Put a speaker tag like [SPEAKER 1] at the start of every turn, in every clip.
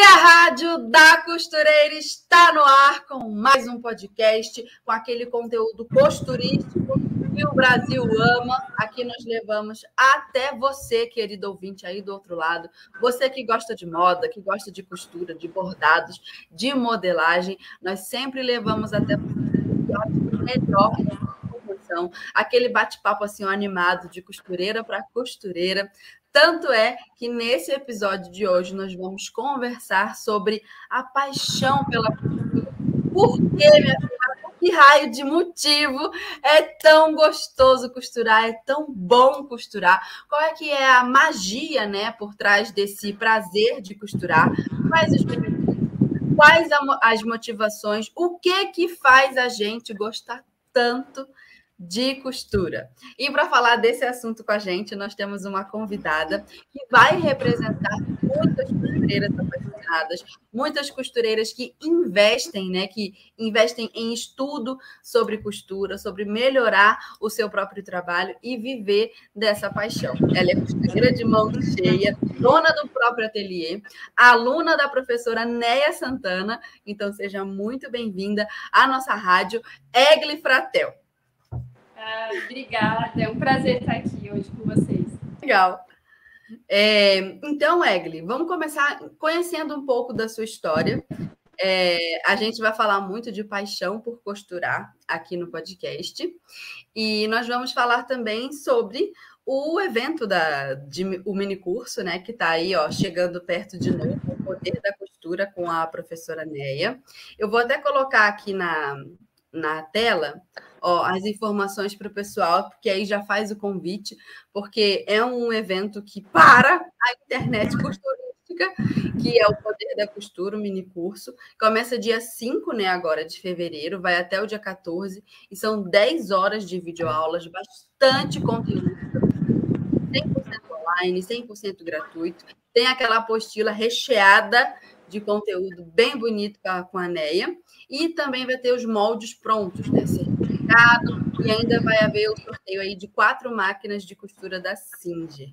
[SPEAKER 1] E a Rádio da Costureira está no ar com mais um podcast com aquele conteúdo costurístico que o Brasil ama. Aqui nós levamos até você, querido ouvinte aí do outro lado, você que gosta de moda, que gosta de costura, de bordados, de modelagem, nós sempre levamos até melhor informação, aquele bate-papo assim animado de costureira para costureira, tanto é que nesse episódio de hoje nós vamos conversar sobre a paixão pela cultura. Por que, minha filha? Que raio de motivo é tão gostoso costurar, é tão bom costurar? Qual é que é a magia, né, por trás desse prazer de costurar? Quais os quais as motivações? O que que faz a gente gostar tanto de costura. E para falar desse assunto com a gente, nós temos uma convidada que vai representar muitas costureiras apaixonadas, muitas costureiras que investem, né, que investem em estudo sobre costura, sobre melhorar o seu próprio trabalho e viver dessa paixão. Ela é costureira de mão cheia, dona do próprio ateliê, aluna da professora Neia Santana, então seja muito bem-vinda à nossa rádio Egli Fratel.
[SPEAKER 2] Obrigada, é um prazer estar aqui hoje com vocês.
[SPEAKER 1] Legal. É, então, Egli, vamos começar conhecendo um pouco da sua história. É, a gente vai falar muito de paixão por costurar aqui no podcast. E nós vamos falar também sobre o evento da, de, o mini curso, né? Que está aí, ó, chegando perto de novo, o poder da costura com a professora Neia. Eu vou até colocar aqui na, na tela ó, as informações para o pessoal, porque aí já faz o convite, porque é um evento que para a internet costurística, que é o Poder da Costura, o mini curso. Começa dia 5, né, agora de fevereiro, vai até o dia 14, e são 10 horas de videoaulas, bastante conteúdo. 100% online, 100% gratuito. Tem aquela apostila recheada de conteúdo bem bonito com a Neia. E também vai ter os moldes prontos, né? Certificado, e ainda vai haver o sorteio aí de quatro máquinas de costura da Singer.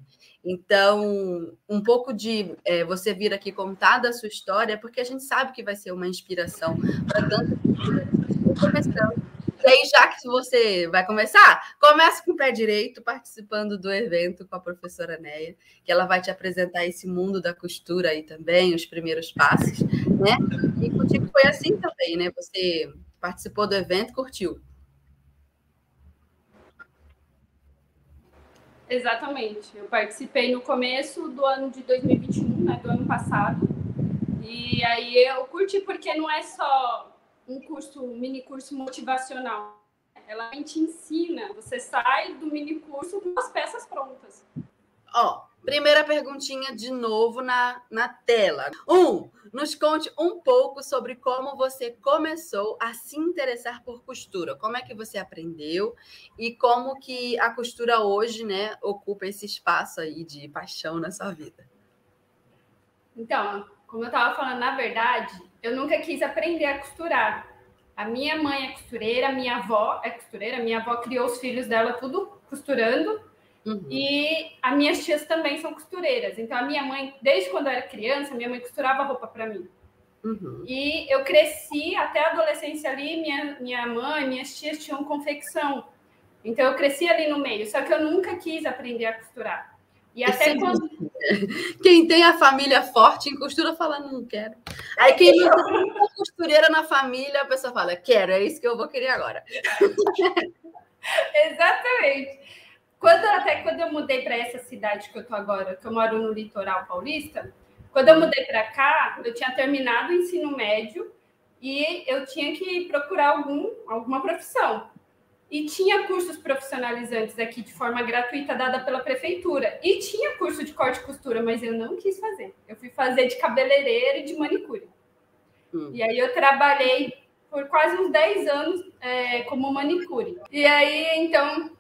[SPEAKER 1] Então, um pouco de é, você vir aqui contar da sua história, porque a gente sabe que vai ser uma inspiração para tantas pessoas começando aí, já que você vai começar, comece com o pé direito, participando do evento com a professora Neia, que ela vai te apresentar esse mundo da costura aí também, os primeiros passos, né? E contigo foi assim também, né? Você participou do evento, curtiu.
[SPEAKER 2] Exatamente. Eu participei no começo do ano de 2021, né, do ano passado. E aí eu curti porque não é só um curso, um mini curso motivacional. Ela te ensina, você sai do mini curso com as peças prontas.
[SPEAKER 1] Ó, primeira perguntinha de novo na, na tela. Um, nos conte um pouco sobre como você começou a se interessar por costura. Como é que você aprendeu e como que a costura hoje, né, ocupa esse espaço aí de paixão na sua vida?
[SPEAKER 2] Então, como eu estava falando, na verdade, eu nunca quis aprender a costurar. A minha mãe é costureira, minha avó é costureira, minha avó criou os filhos dela tudo costurando. Uhum. E as minhas tias também são costureiras. Então, a minha mãe, desde quando eu era criança, minha mãe costurava roupa para mim. Uhum. E eu cresci até a adolescência ali, minha, minha mãe, minhas tias tinham confecção. Então, eu cresci ali no meio. Só que eu nunca quis aprender a costurar. E até Esse quando.
[SPEAKER 1] Quem tem a família forte em costura fala, não quero. Aí quem não tem uma costureira na família, a pessoa fala, quero, é isso que eu vou querer agora.
[SPEAKER 2] Exatamente. Quando, até quando eu mudei para essa cidade que eu tô agora, que eu moro no litoral paulista, quando eu mudei para cá, eu tinha terminado o ensino médio e eu tinha que procurar algum, alguma profissão. E tinha cursos profissionalizantes aqui de forma gratuita dada pela prefeitura. E tinha curso de corte e costura, mas eu não quis fazer. Eu fui fazer de cabeleireira e de manicure. Hum. E aí eu trabalhei por quase uns 10 anos é, como manicure. E aí, então,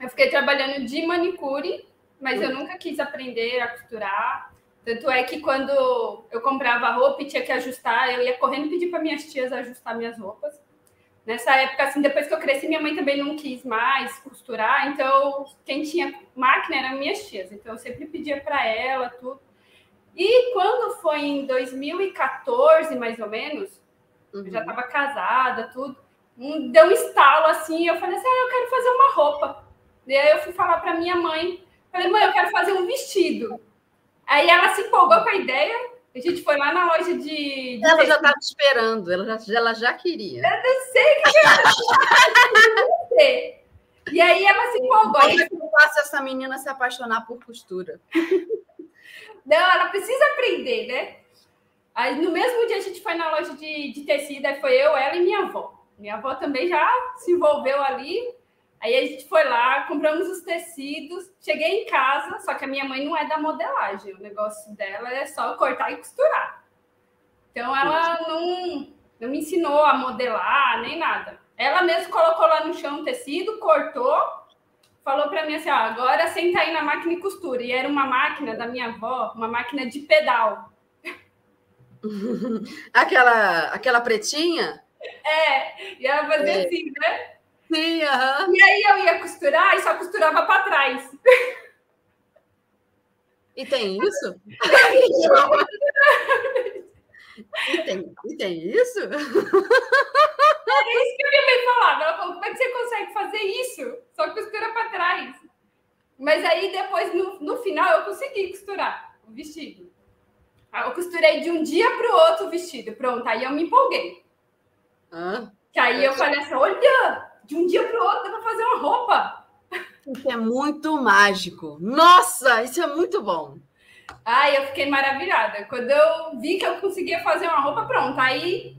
[SPEAKER 2] eu fiquei trabalhando de manicure, mas eu nunca quis aprender a costurar. Tanto é que quando eu comprava roupa e tinha que ajustar, eu ia correndo pedir para minhas tias ajustar minhas roupas. Nessa época, assim, depois que eu cresci, minha mãe também não quis mais costurar, então quem tinha máquina eram minhas tias. Então eu sempre pedia para ela tudo. E quando foi em 2014, mais ou menos, uhum. eu já estava casada, tudo, um, deu um estalo assim, eu falei assim: ah, eu quero fazer uma roupa. E aí eu fui falar para minha mãe, falei, mãe, eu quero fazer um vestido. Aí ela se empolgou com a ideia, a gente foi lá na loja de. de
[SPEAKER 1] ela já estava esperando, ela já, ela já queria.
[SPEAKER 2] Eu não sei o que ela sei. E aí ela se empolgou. Como
[SPEAKER 1] é que eu faço essa menina se apaixonar por costura?
[SPEAKER 2] Não, ela precisa aprender, né? Aí no mesmo dia a gente foi na loja de, de tecido, aí foi eu, ela e minha avó. Minha avó também já se envolveu ali. Aí a gente foi lá, compramos os tecidos, cheguei em casa, só que a minha mãe não é da modelagem, o negócio dela é só cortar e costurar. Então ela não, não me ensinou a modelar nem nada. Ela mesmo colocou lá no chão o tecido, cortou, falou para mim assim: ó, agora senta aí na máquina e costura. E era uma máquina da minha avó, uma máquina de pedal.
[SPEAKER 1] aquela, aquela pretinha?
[SPEAKER 2] É, e ela fazia é. assim, né?
[SPEAKER 1] Sim, aham.
[SPEAKER 2] E aí eu ia costurar e só costurava para trás.
[SPEAKER 1] E tem isso? e, tem, e tem isso?
[SPEAKER 2] É isso que a minha mãe falava. Ela falou: como é que você consegue fazer isso? Só costura para trás. Mas aí depois, no, no final, eu consegui costurar o vestido. Eu costurei de um dia para o outro o vestido. Pronto, aí eu me empolguei. Ah, que aí eu falei assim: olha, de um dia para o outro dá para fazer uma roupa.
[SPEAKER 1] Isso é muito mágico. Nossa, isso é muito bom.
[SPEAKER 2] Ai, eu fiquei maravilhada. Quando eu vi que eu conseguia fazer uma roupa, pronta. Aí,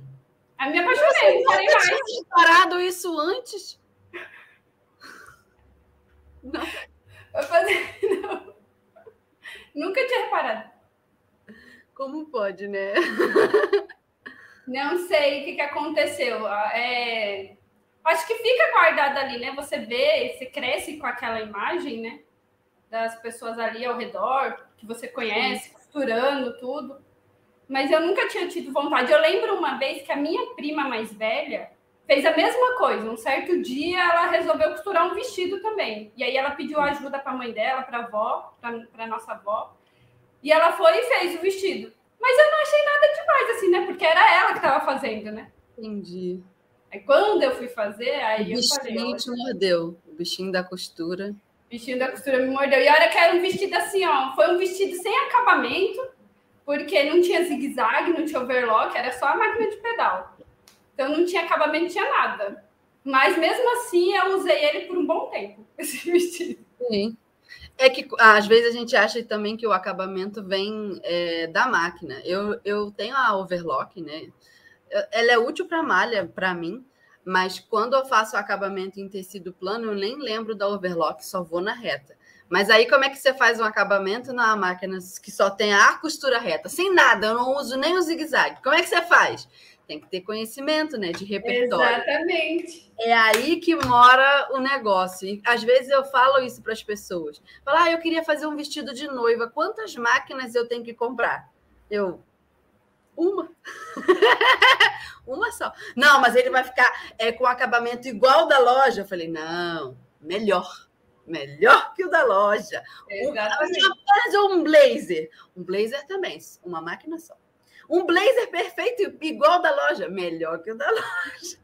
[SPEAKER 2] a me apaixonei, não parei mais.
[SPEAKER 1] Tinha parado isso antes?
[SPEAKER 2] Não. Fazer... não. Nunca tinha reparado.
[SPEAKER 1] Como pode, né?
[SPEAKER 2] Não sei o que, que aconteceu. É acho que fica guardado ali, né? Você vê, você cresce com aquela imagem, né? Das pessoas ali ao redor, que você conhece, costurando tudo. Mas eu nunca tinha tido vontade. Eu lembro uma vez que a minha prima mais velha fez a mesma coisa. Um certo dia ela resolveu costurar um vestido também. E aí ela pediu ajuda para a mãe dela, para a avó, para a nossa avó. E ela foi e fez o vestido. Mas eu não achei nada demais, assim, né? Porque era ela que estava fazendo, né?
[SPEAKER 1] Entendi.
[SPEAKER 2] Aí quando eu fui fazer, aí o eu falei.
[SPEAKER 1] O bichinho te mordeu, o bichinho da costura.
[SPEAKER 2] O bichinho da costura me mordeu. E olha que era um vestido assim, ó. Foi um vestido sem acabamento, porque não tinha zigue-zague, não tinha overlock, era só a máquina de pedal. Então não tinha acabamento, não tinha nada. Mas mesmo assim eu usei ele por um bom tempo, esse vestido.
[SPEAKER 1] Sim. É que às vezes a gente acha também que o acabamento vem é, da máquina. Eu, eu tenho a overlock, né? Ela é útil para malha, para mim, mas quando eu faço acabamento em tecido plano, eu nem lembro da overlock, só vou na reta. Mas aí, como é que você faz um acabamento na máquina que só tem a costura reta? Sem nada, eu não uso nem o zigue-zague. Como é que você faz? Tem que ter conhecimento, né? De repertório.
[SPEAKER 2] Exatamente.
[SPEAKER 1] É aí que mora o negócio. E às vezes eu falo isso para as pessoas. Falar, ah, eu queria fazer um vestido de noiva. Quantas máquinas eu tenho que comprar? Eu, uma. uma só. Não, mas ele vai ficar é, com acabamento igual da loja. Eu falei, não, melhor. Melhor que o da loja.
[SPEAKER 2] Exatamente.
[SPEAKER 1] Um, um blazer. Um blazer também, uma máquina só. Um blazer perfeito igual da loja. Melhor que o da loja.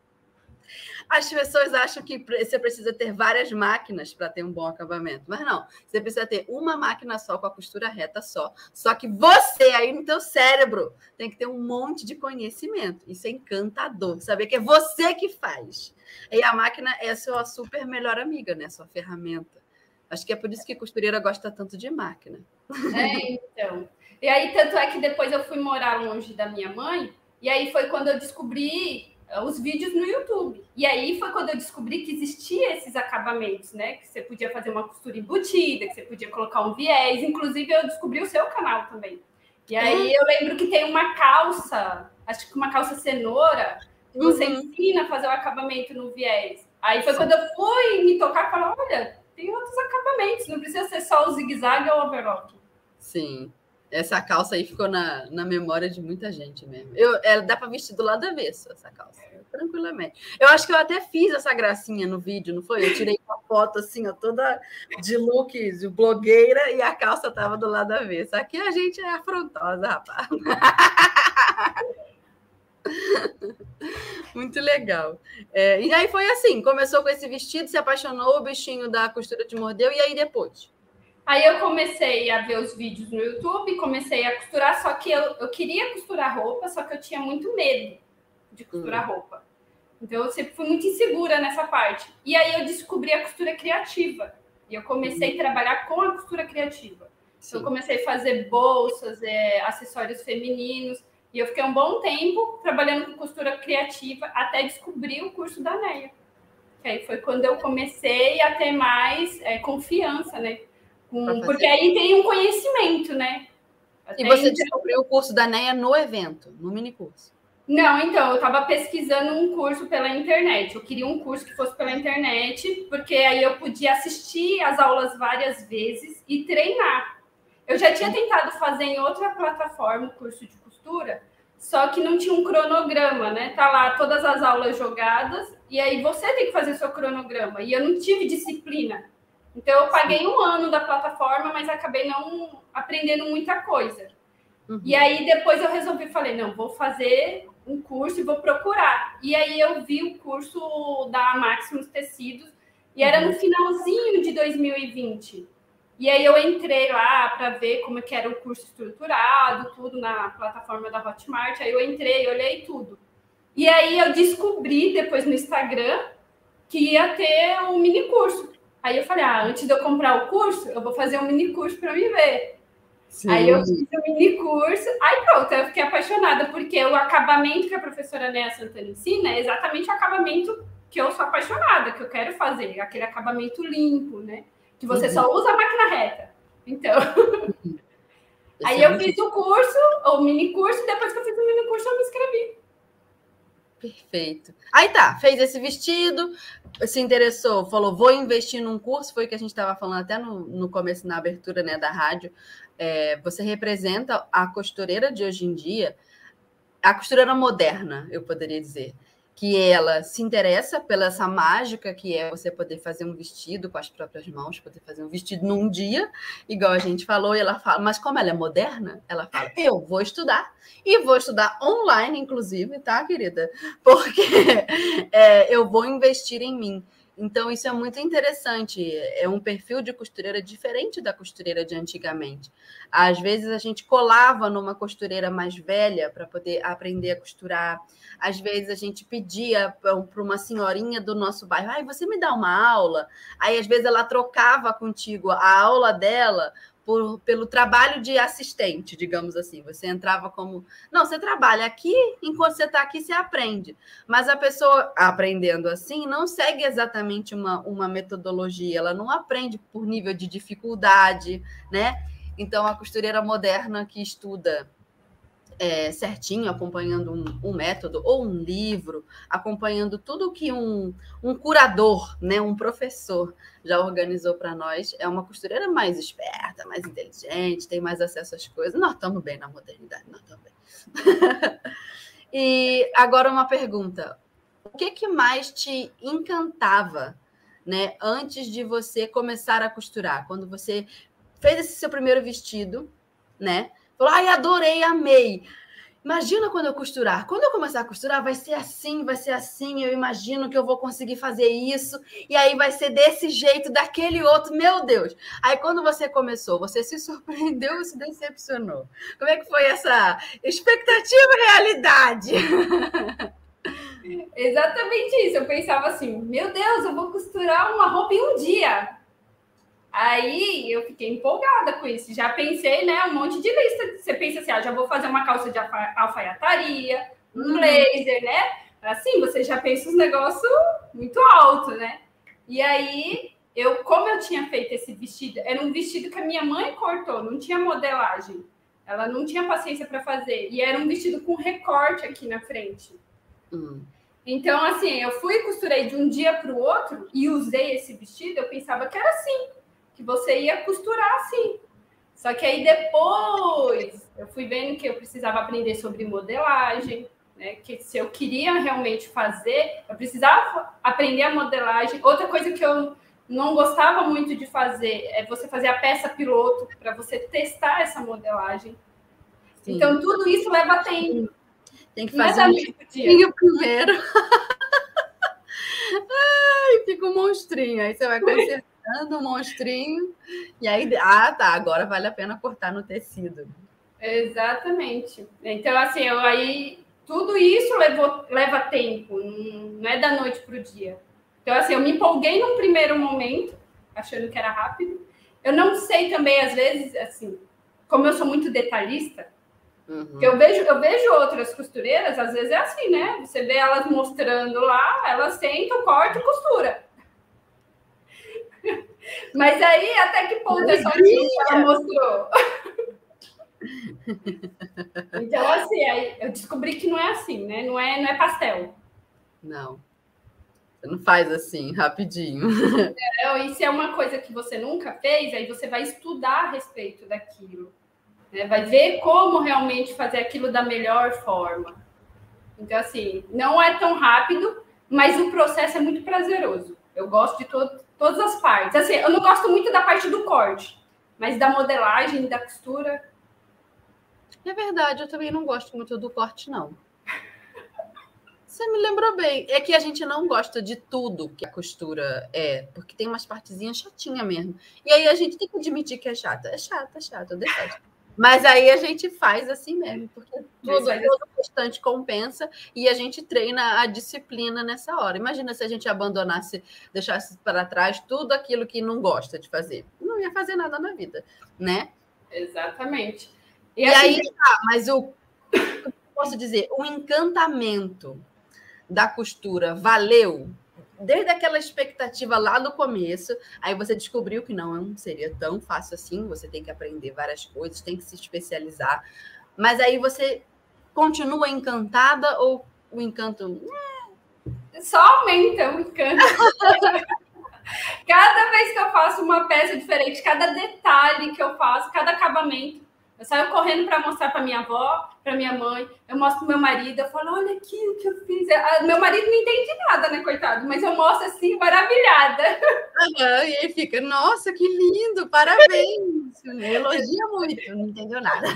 [SPEAKER 1] As pessoas acham que você precisa ter várias máquinas para ter um bom acabamento, mas não. Você precisa ter uma máquina só com a costura reta só. Só que você aí no teu cérebro tem que ter um monte de conhecimento. Isso é encantador. Saber que é você que faz. E a máquina é a sua super melhor amiga, né? Sua ferramenta. Acho que é por isso que costureira gosta tanto de máquina.
[SPEAKER 2] É, então. E aí, tanto é que depois eu fui morar longe da minha mãe, e aí foi quando eu descobri os vídeos no YouTube. E aí foi quando eu descobri que existia esses acabamentos, né? Que você podia fazer uma costura embutida, que você podia colocar um viés. Inclusive, eu descobri o seu canal também. E aí eu lembro que tem uma calça, acho que uma calça cenoura, você uhum. ensina a fazer o acabamento no viés. Aí foi Sim. quando eu fui me tocar e falar, olha, tem outros acabamentos, não precisa ser só o zigue-zague ou o overlock.
[SPEAKER 1] Sim. Essa calça aí ficou na, na memória de muita gente mesmo. Eu, ela dá para vestir do lado avesso, essa calça tranquilamente. Eu acho que eu até fiz essa gracinha no vídeo, não foi? Eu tirei uma foto assim, ó, toda de look de blogueira e a calça tava do lado avesso. Aqui a gente é afrontosa, rapaz. Muito legal. É, e aí foi assim: começou com esse vestido, se apaixonou, o bichinho da costura te mordeu, e aí depois?
[SPEAKER 2] Aí eu comecei a ver os vídeos no YouTube, comecei a costurar, só que eu, eu queria costurar roupa, só que eu tinha muito medo de costurar hum. roupa. Então eu sempre fui muito insegura nessa parte. E aí eu descobri a costura criativa. E eu comecei uhum. a trabalhar com a costura criativa. Então, eu comecei a fazer bolsas, é, acessórios femininos. E eu fiquei um bom tempo trabalhando com costura criativa até descobrir o curso da NEA. Que aí foi quando eu comecei a ter mais é, confiança, né? Porque aí tem um conhecimento, né?
[SPEAKER 1] Até e você então... descobriu o curso da NEA no evento, no mini curso?
[SPEAKER 2] Não, então, eu estava pesquisando um curso pela internet. Eu queria um curso que fosse pela internet, porque aí eu podia assistir as aulas várias vezes e treinar. Eu já tinha tentado fazer em outra plataforma o curso de costura, só que não tinha um cronograma, né? Tá lá todas as aulas jogadas, e aí você tem que fazer seu cronograma. E eu não tive disciplina. Então eu paguei um ano da plataforma, mas acabei não aprendendo muita coisa. Uhum. E aí depois eu resolvi, falei, não, vou fazer um curso e vou procurar. E aí eu vi o curso da Maximus Tecidos e era no uhum. finalzinho de 2020. E aí eu entrei lá para ver como é que era o curso estruturado, tudo na plataforma da Hotmart. Aí eu entrei, olhei tudo. E aí eu descobri depois no Instagram que ia ter um mini curso. Aí eu falei, ah, antes de eu comprar o curso, eu vou fazer um mini curso para me ver. Sim. Aí eu fiz o um mini curso, aí pronto, eu fiquei apaixonada, porque o acabamento que a professora Néa Santana ensina é exatamente o acabamento que eu sou apaixonada, que eu quero fazer, aquele acabamento limpo, né? Que você uhum. só usa a máquina reta. Então. Uhum. aí eu fiz o curso, o mini curso, depois que eu fiz o mini curso, eu me inscrevi.
[SPEAKER 1] Perfeito. Aí tá, fez esse vestido, se interessou, falou, vou investir num curso, foi o que a gente estava falando até no, no começo, na abertura né, da rádio. É, você representa a costureira de hoje em dia, a costureira moderna, eu poderia dizer que ela se interessa pela essa mágica que é você poder fazer um vestido com as próprias mãos, poder fazer um vestido num dia, igual a gente falou, e ela fala, mas como ela é moderna, ela fala, eu vou estudar, e vou estudar online, inclusive, tá, querida? Porque é, eu vou investir em mim. Então, isso é muito interessante. É um perfil de costureira diferente da costureira de antigamente. Às vezes, a gente colava numa costureira mais velha para poder aprender a costurar. Às vezes, a gente pedia para uma senhorinha do nosso bairro: ai, você me dá uma aula? Aí, às vezes, ela trocava contigo a aula dela por, pelo trabalho de assistente, digamos assim. Você entrava como. Não, você trabalha aqui, enquanto você está aqui, você aprende. Mas a pessoa aprendendo assim não segue exatamente uma, uma metodologia, ela não aprende por nível de dificuldade, né? Então, a costureira moderna que estuda é, certinho, acompanhando um, um, método ou um livro, acompanhando tudo que um, um curador, né, um professor já organizou para nós. É uma costureira mais esperta, mais inteligente, tem mais acesso às coisas. Nós estamos bem na modernidade, nós estamos bem. e agora uma pergunta: o que, que mais te encantava, né, antes de você começar a costurar? Quando você fez esse seu primeiro vestido, né? Falou, ai, adorei, amei. Imagina quando eu costurar. Quando eu começar a costurar, vai ser assim, vai ser assim. Eu imagino que eu vou conseguir fazer isso. E aí vai ser desse jeito, daquele outro. Meu Deus! Aí quando você começou, você se surpreendeu ou se decepcionou? Como é que foi essa expectativa e realidade?
[SPEAKER 2] Exatamente isso. Eu pensava assim: meu Deus, eu vou costurar uma roupa em um dia. Aí eu fiquei empolgada com isso. Já pensei, né, um monte de lista. Você pensa assim, ah, já vou fazer uma calça de alfaiataria, um uhum. blazer, né? Assim, você já pensa os negócios muito alto, né? E aí, eu, como eu tinha feito esse vestido, era um vestido que a minha mãe cortou, não tinha modelagem. Ela não tinha paciência para fazer. E era um vestido com recorte aqui na frente. Uhum. Então, assim, eu fui e costurei de um dia para o outro e usei esse vestido, eu pensava que era assim, que você ia costurar assim. Só que aí depois eu fui vendo que eu precisava aprender sobre modelagem, né? Que se eu queria realmente fazer, eu precisava aprender a modelagem. Outra coisa que eu não gostava muito de fazer é você fazer a peça piloto para você testar essa modelagem. Sim. Então tudo isso leva tempo.
[SPEAKER 1] Tem que fazer um monstrinho primeiro. Ai, fica um monstrinho. Aí você vai consertando o um monstrinho. E aí, ah, tá, agora vale a pena cortar no tecido.
[SPEAKER 2] Exatamente. Então, assim, eu aí tudo isso levou, leva tempo, não é da noite para o dia. Então, assim, eu me empolguei num primeiro momento, achando que era rápido. Eu não sei também, às vezes, assim, como eu sou muito detalhista, Uhum. Eu, vejo, eu vejo outras costureiras, às vezes é assim, né? Você vê elas mostrando lá, elas sentam, cortam e costura. Mas aí, até que ponto é só que ela mostrou? então, assim, aí eu descobri que não é assim, né? Não é, não é pastel.
[SPEAKER 1] Não. Você não faz assim, rapidinho.
[SPEAKER 2] É, e se é uma coisa que você nunca fez, aí você vai estudar a respeito daquilo. Né? Vai ver como realmente fazer aquilo da melhor forma. Então, assim, não é tão rápido, mas o processo é muito prazeroso. Eu gosto de to todas as partes. Assim, eu não gosto muito da parte do corte, mas da modelagem, da costura.
[SPEAKER 1] É verdade, eu também não gosto muito do corte, não. Você me lembrou bem. É que a gente não gosta de tudo que a costura é, porque tem umas partezinhas chatinhas mesmo. E aí a gente tem que admitir que é chata. É chata, é chata, eu detesto. Mas aí a gente faz assim mesmo, porque tudo, todo o restante compensa e a gente treina a disciplina nessa hora. Imagina se a gente abandonasse, deixasse para trás tudo aquilo que não gosta de fazer. Não ia fazer nada na vida, né?
[SPEAKER 2] Exatamente.
[SPEAKER 1] E, e assim... aí, tá, mas o posso dizer, o encantamento da costura valeu desde aquela expectativa lá do começo, aí você descobriu que não seria tão fácil assim, você tem que aprender várias coisas, tem que se especializar. Mas aí você continua encantada ou o encanto.
[SPEAKER 2] Só aumenta o encanto. cada vez que eu faço uma peça diferente, cada detalhe que eu faço, cada acabamento, eu saio correndo para mostrar para minha avó, para minha mãe, eu mostro pro meu marido, eu falo, olha aqui o que eu fiz. Ah, meu marido não entende nada, né, coitado? Mas eu mostro assim, maravilhada.
[SPEAKER 1] Uhum, e aí fica, nossa, que lindo, parabéns. Elogia muito, não entendeu nada.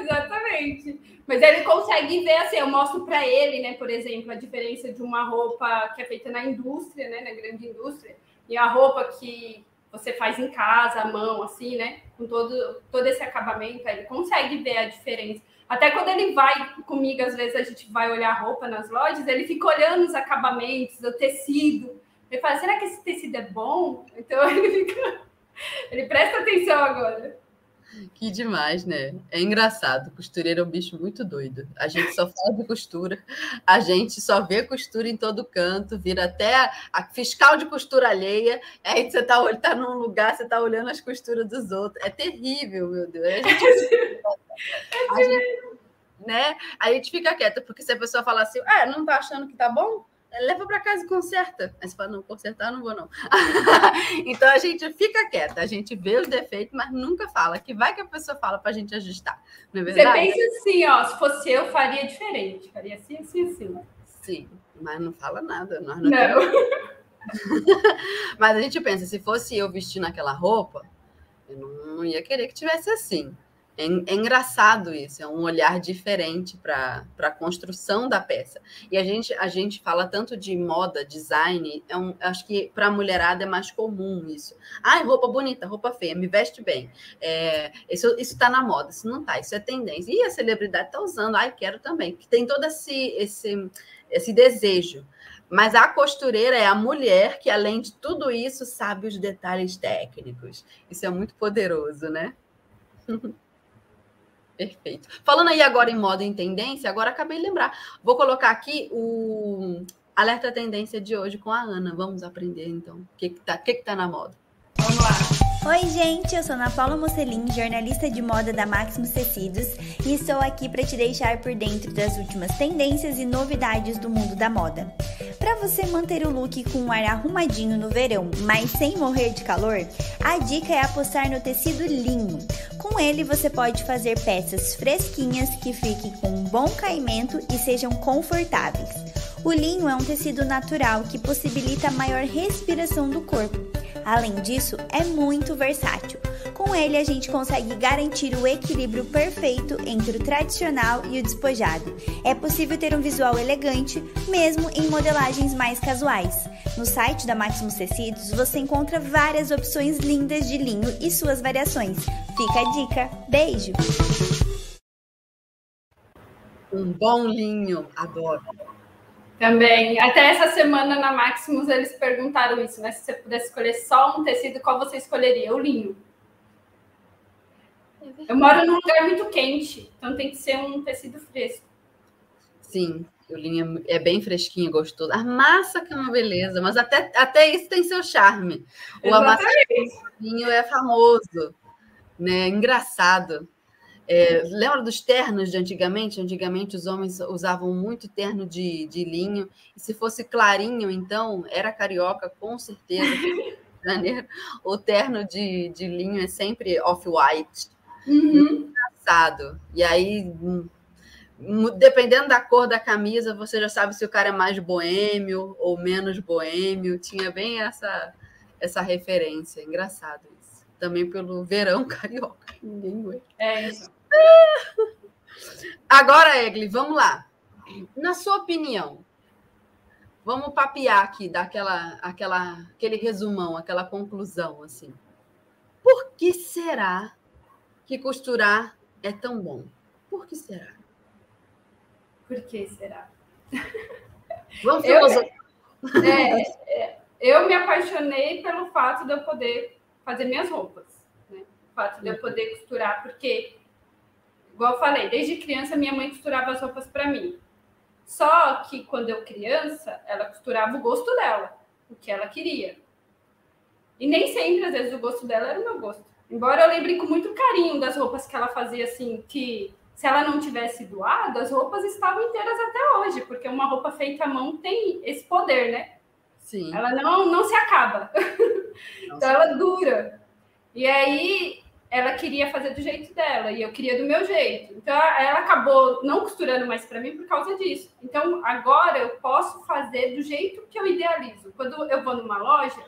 [SPEAKER 2] Exatamente. Mas ele consegue ver assim, eu mostro para ele, né, por exemplo, a diferença de uma roupa que é feita na indústria, né, na grande indústria, e a roupa que você faz em casa, à mão, assim, né? Com todo, todo esse acabamento, ele consegue ver a diferença. Até quando ele vai comigo, às vezes a gente vai olhar roupa nas lojas, ele fica olhando os acabamentos, o tecido. Ele fala, será que esse tecido é bom? Então ele fica. Ele presta atenção agora.
[SPEAKER 1] Que demais, né? É engraçado. Costureiro é um bicho muito doido. A gente só fala de costura, a gente só vê costura em todo canto, vira até a, fiscal de costura alheia. Aí você tá, tá num lugar, você tá olhando as costuras dos outros. É terrível, meu Deus. A gente, a gente, né? A gente fica quieta, porque se a pessoa falar assim, ah, não tá achando que tá bom? Leva para casa e conserta. Aí você fala, não, consertar não vou, não. então a gente fica quieta, a gente vê os defeitos, mas nunca fala. Que vai que a pessoa fala para a gente ajustar. Não é verdade?
[SPEAKER 2] Você pensa assim, ó, se fosse eu, faria diferente. Faria assim, assim, assim.
[SPEAKER 1] Sim, mas não fala nada. Nós não. não. mas a gente pensa, se fosse eu vestindo aquela roupa, eu não ia querer que tivesse assim. É, é, engraçado isso, é um olhar diferente para a construção da peça. E a gente, a gente fala tanto de moda, design, é um, acho que para a mulherada é mais comum isso. Ai, roupa bonita, roupa feia, me veste bem. É, isso está na moda, isso não está, isso é tendência. E a celebridade está usando, ai, quero também. Tem todo esse, esse, esse desejo. Mas a costureira é a mulher que, além de tudo isso, sabe os detalhes técnicos. Isso é muito poderoso, né? Perfeito. Falando aí agora em moda em tendência, agora acabei de lembrar. Vou colocar aqui o alerta tendência de hoje com a Ana. Vamos aprender então o que, que, tá, que, que tá na moda.
[SPEAKER 2] Vamos lá.
[SPEAKER 3] Oi, gente, eu sou Ana Paula Mocelin, jornalista de moda da Maximus Tecidos, e estou aqui para te deixar por dentro das últimas tendências e novidades do mundo da moda. Para você manter o look com um ar arrumadinho no verão, mas sem morrer de calor, a dica é apostar no tecido linho. Com ele você pode fazer peças fresquinhas que fiquem com um bom caimento e sejam confortáveis. O linho é um tecido natural que possibilita maior respiração do corpo Além disso, é muito versátil. Com ele, a gente consegue garantir o equilíbrio perfeito entre o tradicional e o despojado. É possível ter um visual elegante, mesmo em modelagens mais casuais. No site da Maximus Tecidos, você encontra várias opções lindas de linho e suas variações. Fica a dica. Beijo!
[SPEAKER 1] Um bom linho, adoro.
[SPEAKER 2] Também. Até essa semana na Maximus eles perguntaram isso, né? Se você pudesse escolher só um tecido, qual você escolheria? O linho. Eu moro num lugar muito quente, então tem que ser um tecido fresco.
[SPEAKER 1] Sim, o linho é bem fresquinho, gostoso. A massa que é uma beleza, mas até, até isso tem seu charme. O amassadinho é famoso, né? Engraçado. É, lembra dos ternos de antigamente? Antigamente os homens usavam muito terno de, de linho, e se fosse clarinho, então era carioca, com certeza. o terno de, de linho é sempre off-white. Uhum. Engraçado. E aí, dependendo da cor da camisa, você já sabe se o cara é mais boêmio ou menos boêmio. Tinha bem essa, essa referência. Engraçado isso. Também pelo verão carioca. Ninguém
[SPEAKER 2] aguenta. É isso.
[SPEAKER 1] Agora, Egli, vamos lá. Na sua opinião, vamos papear aqui, dar aquela, aquela, aquele resumão, aquela conclusão, assim. Por que será que costurar é tão bom? Por que será?
[SPEAKER 2] Por que será?
[SPEAKER 1] Vamos filosofar.
[SPEAKER 2] Eu, é, é, eu me apaixonei pelo fato de eu poder fazer minhas roupas. Né? O fato de eu poder costurar, porque Igual eu falei, desde criança minha mãe costurava as roupas para mim. Só que quando eu criança, ela costurava o gosto dela, o que ela queria. E nem sempre, às vezes, o gosto dela era o meu gosto. Embora eu lembre com muito carinho das roupas que ela fazia, assim, que se ela não tivesse doado, as roupas estavam inteiras até hoje, porque uma roupa feita à mão tem esse poder, né?
[SPEAKER 1] Sim.
[SPEAKER 2] Ela não, não se acaba. então ela dura. E aí ela queria fazer do jeito dela e eu queria do meu jeito. Então ela acabou não costurando mais para mim por causa disso. Então agora eu posso fazer do jeito que eu idealizo. Quando eu vou numa loja,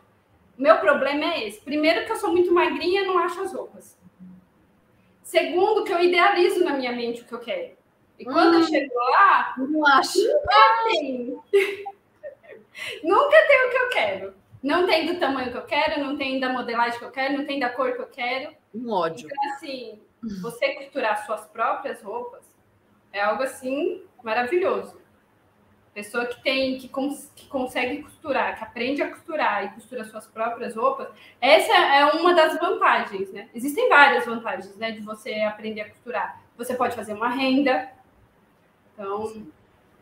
[SPEAKER 2] meu problema é esse. Primeiro que eu sou muito magrinha, não acho as roupas. Segundo que eu idealizo na minha mente o que eu quero. E quando hum, eu chego lá,
[SPEAKER 1] não acho.
[SPEAKER 2] Nunca tem. nunca tem o que eu quero. Não tem do tamanho que eu quero, não tem da modelagem que eu quero, não tem da cor que eu quero.
[SPEAKER 1] Um ódio.
[SPEAKER 2] Então, assim, você costurar suas próprias roupas é algo assim maravilhoso. Pessoa que tem, que, cons que consegue costurar, que aprende a costurar e costura suas próprias roupas, essa é uma das vantagens, né? Existem várias vantagens, né, de você aprender a costurar. Você pode fazer uma renda. Então,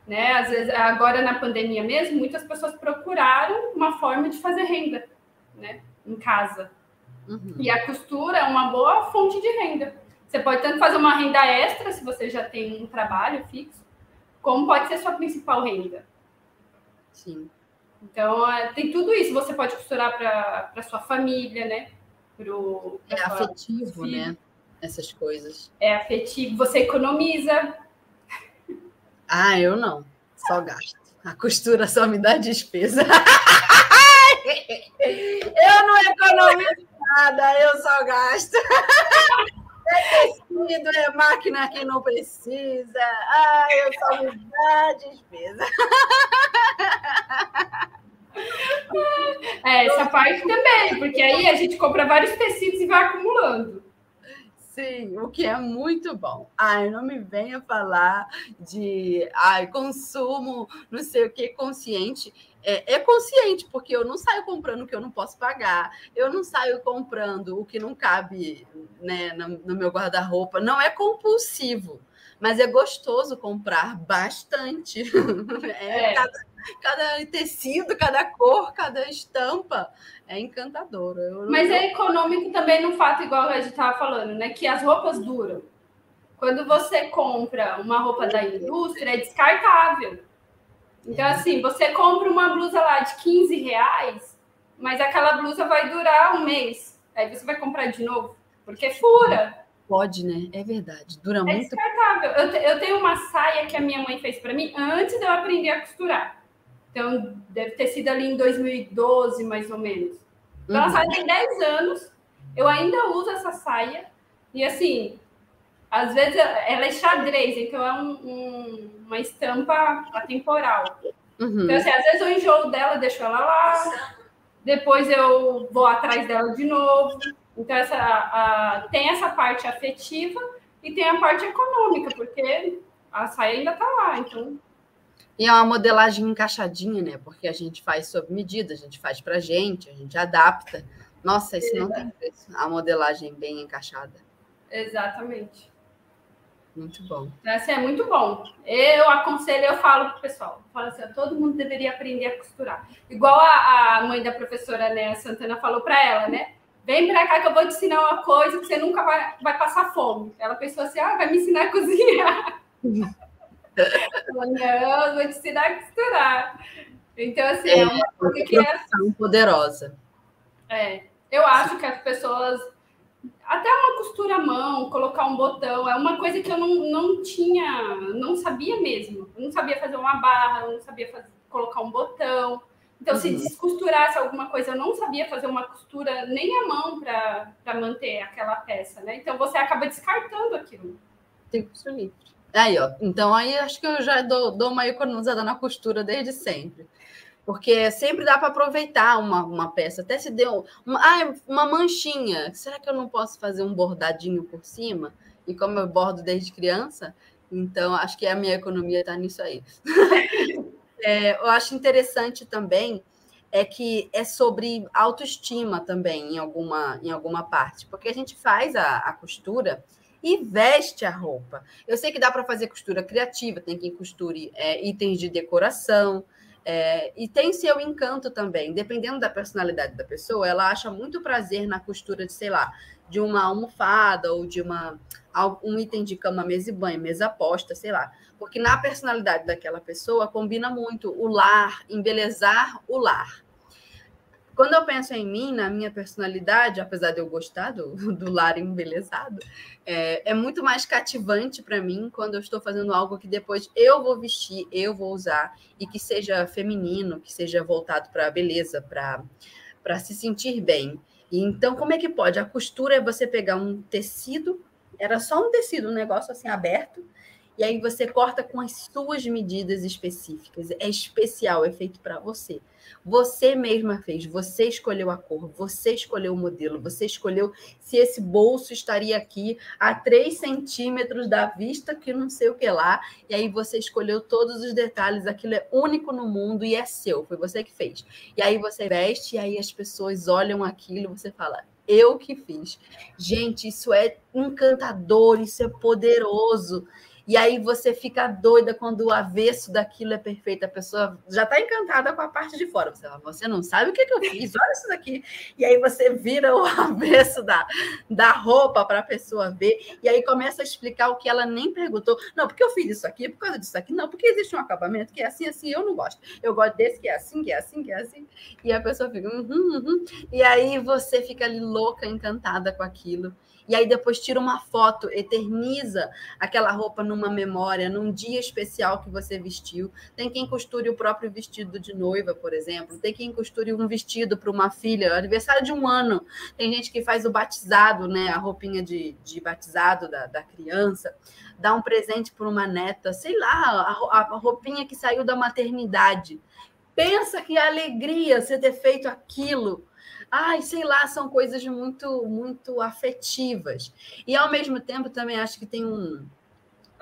[SPEAKER 2] né, às vezes, agora na pandemia mesmo, muitas pessoas procuraram uma forma de fazer renda, né, em casa. Uhum. E a costura é uma boa fonte de renda. Você pode tanto fazer uma renda extra, se você já tem um trabalho fixo, como pode ser sua principal renda.
[SPEAKER 1] Sim.
[SPEAKER 2] Então, é, tem tudo isso. Você pode costurar para sua família, né? Pro,
[SPEAKER 1] é afetivo, né? Essas coisas.
[SPEAKER 2] É afetivo. Você economiza.
[SPEAKER 1] Ah, eu não. Só gasto. A costura só me dá despesa. eu não economizo nada, eu só gasto. É tecido, é máquina que não precisa. Ah, eu só me dá despesa.
[SPEAKER 2] É, essa parte também, porque aí a gente compra vários tecidos e vai acumulando.
[SPEAKER 1] Sim, o que é muito bom. Ai, não me venha falar de ai, consumo, não sei o que, consciente. É, é, consciente, porque eu não saio comprando o que eu não posso pagar, eu não saio comprando o que não cabe né, no, no meu guarda-roupa. Não é compulsivo, mas é gostoso comprar bastante. É, é. Cada, cada, tecido, cada cor, cada estampa é encantador.
[SPEAKER 2] mas é econômico também no fato, igual a gente estava falando, né? Que as roupas duram. Quando você compra uma roupa da indústria, é descartável. Então, assim, você compra uma blusa lá de 15 reais, mas aquela blusa vai durar um mês. Aí você vai comprar de novo, porque fura.
[SPEAKER 1] Pode, né? É verdade. Dura
[SPEAKER 2] é
[SPEAKER 1] muito.
[SPEAKER 2] É descartável. Eu, eu tenho uma saia que a minha mãe fez para mim antes de eu aprender a costurar. Então, deve ter sido ali em 2012, mais ou menos. Então, uhum. a saia tem 10 anos. Eu ainda uso essa saia. E, assim, às vezes ela é xadrez, então é um, um, uma estampa atemporal. Uhum. Então, assim, às vezes eu enjoo dela, deixo ela lá, depois eu vou atrás dela de novo. Então, essa, a, tem essa parte afetiva e tem a parte econômica, porque a saia ainda está lá, então.
[SPEAKER 1] E é uma modelagem encaixadinha, né? Porque a gente faz sob medida, a gente faz para gente, a gente adapta. Nossa, isso não tem preço. A modelagem bem encaixada.
[SPEAKER 2] Exatamente.
[SPEAKER 1] Muito bom.
[SPEAKER 2] Essa é muito bom. Eu aconselho, eu falo pro pessoal, falo assim, todo mundo deveria aprender a costurar. Igual a, a mãe da professora né, Santana falou para ela, né? Vem para cá que eu vou te ensinar uma coisa que você nunca vai, vai passar fome. Ela pensou assim, ah, vai me ensinar a cozinhar. não, eu vou te ensinar a costurar. Então, assim, é, é uma coisa que é...
[SPEAKER 1] poderosa.
[SPEAKER 2] É, eu acho que as pessoas até uma costura à mão, colocar um botão, é uma coisa que eu não, não tinha, não sabia mesmo. Eu não sabia fazer uma barra, eu não sabia fazer, colocar um botão. Então, uhum. se descosturasse alguma coisa, eu não sabia fazer uma costura nem à mão para manter aquela peça, né? Então, você acaba descartando aquilo.
[SPEAKER 1] Tem costura livre. Aí, ó. Então, aí acho que eu já dou, dou uma economizada na costura desde sempre porque sempre dá para aproveitar uma, uma peça. Até se deu uma, ah, uma manchinha, será que eu não posso fazer um bordadinho por cima? E como eu bordo desde criança, então acho que a minha economia está nisso aí. é, eu acho interessante também é que é sobre autoestima também em alguma, em alguma parte, porque a gente faz a, a costura e veste a roupa. Eu sei que dá para fazer costura criativa, tem quem costure é, itens de decoração, é, e tem seu encanto também, dependendo da personalidade da pessoa, ela acha muito prazer na costura de, sei lá, de uma almofada ou de uma um item de cama, mesa e banho, mesa posta, sei lá. Porque na personalidade daquela pessoa combina muito o lar, embelezar o lar. Quando eu penso em mim, na minha personalidade, apesar de eu gostar do, do lar embelezado, é, é muito mais cativante para mim quando eu estou fazendo algo que depois eu vou vestir, eu vou usar, e que seja feminino, que seja voltado para a beleza, para se sentir bem. E então, como é que pode? A costura é você pegar um tecido, era só um tecido, um negócio assim aberto, e aí você corta com as suas medidas específicas. É especial, é feito para você. Você mesma fez, você escolheu a cor, você escolheu o modelo, você escolheu se esse bolso estaria aqui a 3 centímetros da vista, que não sei o que lá, e aí você escolheu todos os detalhes, aquilo é único no mundo e é seu, foi você que fez. E aí você veste, e aí as pessoas olham aquilo, você fala, eu que fiz. Gente, isso é encantador, isso é poderoso. E aí você fica doida quando o avesso daquilo é perfeito. A pessoa já está encantada com a parte de fora. Você fala, você não sabe o que, que eu fiz, olha isso daqui. E aí você vira o avesso da, da roupa para a pessoa ver. E aí começa a explicar o que ela nem perguntou. Não, porque eu fiz isso aqui, por causa disso aqui. Não, porque existe um acabamento que é assim, assim, eu não gosto. Eu gosto desse que é assim, que é assim, que é assim. E a pessoa fica, uhum, uhum. E aí você fica ali louca, encantada com aquilo e aí depois tira uma foto, eterniza aquela roupa numa memória, num dia especial que você vestiu. Tem quem costure o próprio vestido de noiva, por exemplo, tem quem costure um vestido para uma filha, aniversário de um ano. Tem gente que faz o batizado, né? A roupinha de, de batizado da, da criança dá um presente para uma neta, sei lá, a, a roupinha que saiu da maternidade. Pensa que alegria você ter feito aquilo ai, sei lá, são coisas muito, muito afetivas. E ao mesmo tempo também acho que tem um,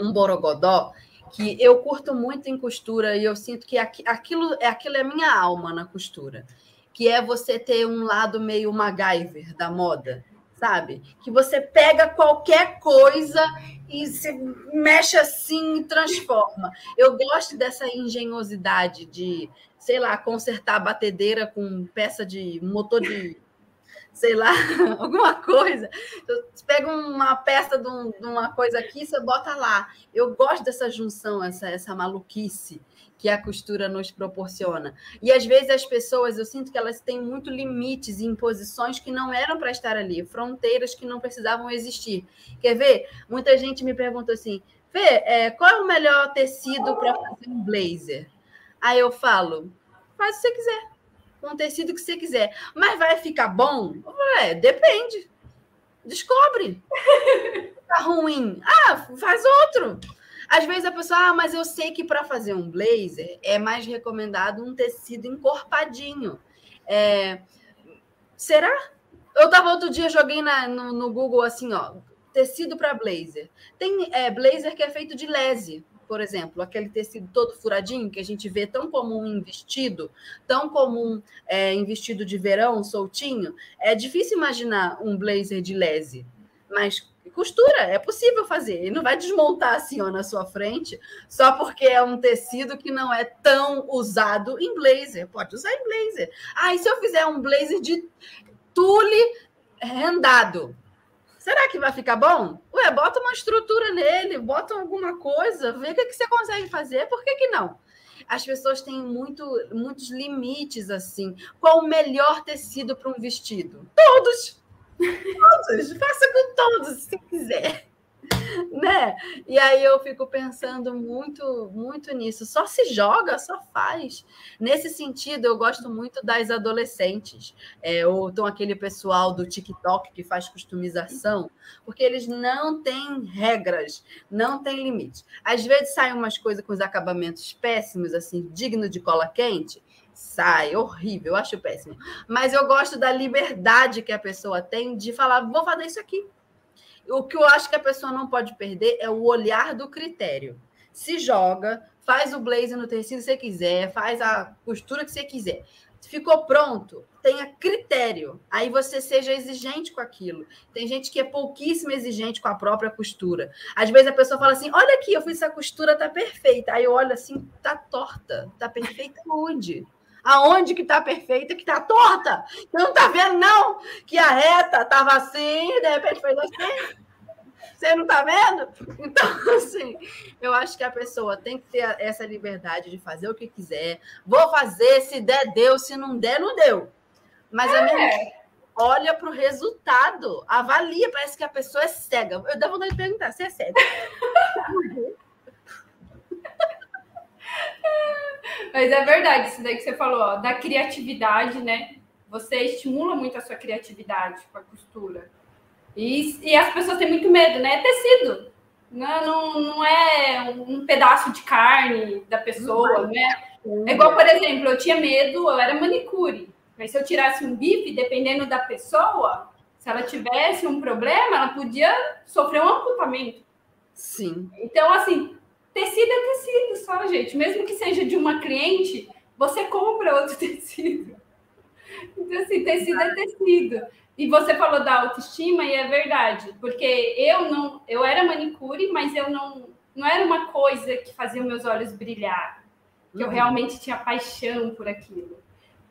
[SPEAKER 1] um borogodó que eu curto muito em costura e eu sinto que aquilo, aquilo é minha alma na costura, que é você ter um lado meio MacGyver da moda, sabe? Que você pega qualquer coisa e se mexe assim e transforma. Eu gosto dessa engenhosidade de, sei lá, consertar batedeira com peça de motor de sei lá, alguma coisa. Você pega uma peça de, um, de, uma coisa aqui, você bota lá. Eu gosto dessa junção, essa, essa maluquice que a costura nos proporciona. E às vezes as pessoas, eu sinto que elas têm muito limites e imposições que não eram para estar ali, fronteiras que não precisavam existir. Quer ver? Muita gente me pergunta assim: Fê, é, qual é o melhor tecido para fazer um blazer? Aí eu falo: faz o que você quiser com o tecido que você quiser. Mas vai ficar bom? É, depende. Descobre. Tá ruim. Ah, faz outro. Às vezes a pessoa, ah, mas eu sei que para fazer um blazer é mais recomendado um tecido encorpadinho. É... Será? Eu tava outro dia, joguei na, no, no Google assim, ó, tecido para blazer. Tem é, blazer que é feito de lese por exemplo, aquele tecido todo furadinho que a gente vê tão comum em vestido, tão comum é, em vestido de verão, soltinho, é difícil imaginar um blazer de lese, mas costura, é possível fazer. E não vai desmontar assim ó, na sua frente só porque é um tecido que não é tão usado em blazer. Pode usar em blazer. Ah, e se eu fizer um blazer de tule rendado? Será que vai ficar bom? Ué, bota uma estrutura nele, bota alguma coisa, vê o que, você consegue fazer, por que, que não? As pessoas têm muito, muitos limites assim. Qual o melhor tecido para um vestido? Todos! Todos! Faça com todos, se quiser. né? E aí eu fico pensando muito, muito nisso. Só se joga, só faz. Nesse sentido, eu gosto muito das adolescentes, é, ou então aquele pessoal do TikTok que faz customização, porque eles não têm regras, não têm limite. Às vezes saem umas coisas com os acabamentos péssimos, assim, digno de cola quente. Sai, horrível, acho péssimo. Mas eu gosto da liberdade que a pessoa tem de falar: vou fazer isso aqui o que eu acho que a pessoa não pode perder é o olhar do critério. Se joga, faz o blazer no tecido que você quiser, faz a costura que você quiser. Ficou pronto, tenha critério. Aí você seja exigente com aquilo. Tem gente que é pouquíssimo exigente com a própria costura. Às vezes a pessoa fala assim: olha aqui, eu fiz essa costura, tá perfeita. Aí eu olho assim, tá torta. Tá perfeita onde? Aonde que tá perfeita, que tá torta? Você não tá vendo, não? Que a reta tava assim, de repente fez assim. Você não tá vendo? Então, assim, eu acho que a pessoa tem que ter essa liberdade de fazer o que quiser. Vou fazer, se der, deu, se não der, não deu. Mas é. a minha olha para o resultado, avalia, parece que a pessoa é cega. Eu dou vontade de perguntar, você é cega?
[SPEAKER 2] Mas é verdade, isso daí que você falou, ó, da criatividade, né? Você estimula muito a sua criatividade com a costura. E, e as pessoas têm muito medo, né? É tecido. Não, não, não é um pedaço de carne da pessoa, né? É igual, por exemplo, eu tinha medo, eu era manicure. Mas se eu tirasse um bife, dependendo da pessoa, se ela tivesse um problema, ela podia sofrer um amputamento.
[SPEAKER 1] Sim.
[SPEAKER 2] Então, assim, Tecido é tecido só, gente. Mesmo que seja de uma cliente, você compra outro tecido. Então, assim, tecido é tecido. E você falou da autoestima e é verdade, porque eu não, eu era manicure, mas eu não, não era uma coisa que fazia meus olhos brilhar. Uhum. Eu realmente tinha paixão por aquilo.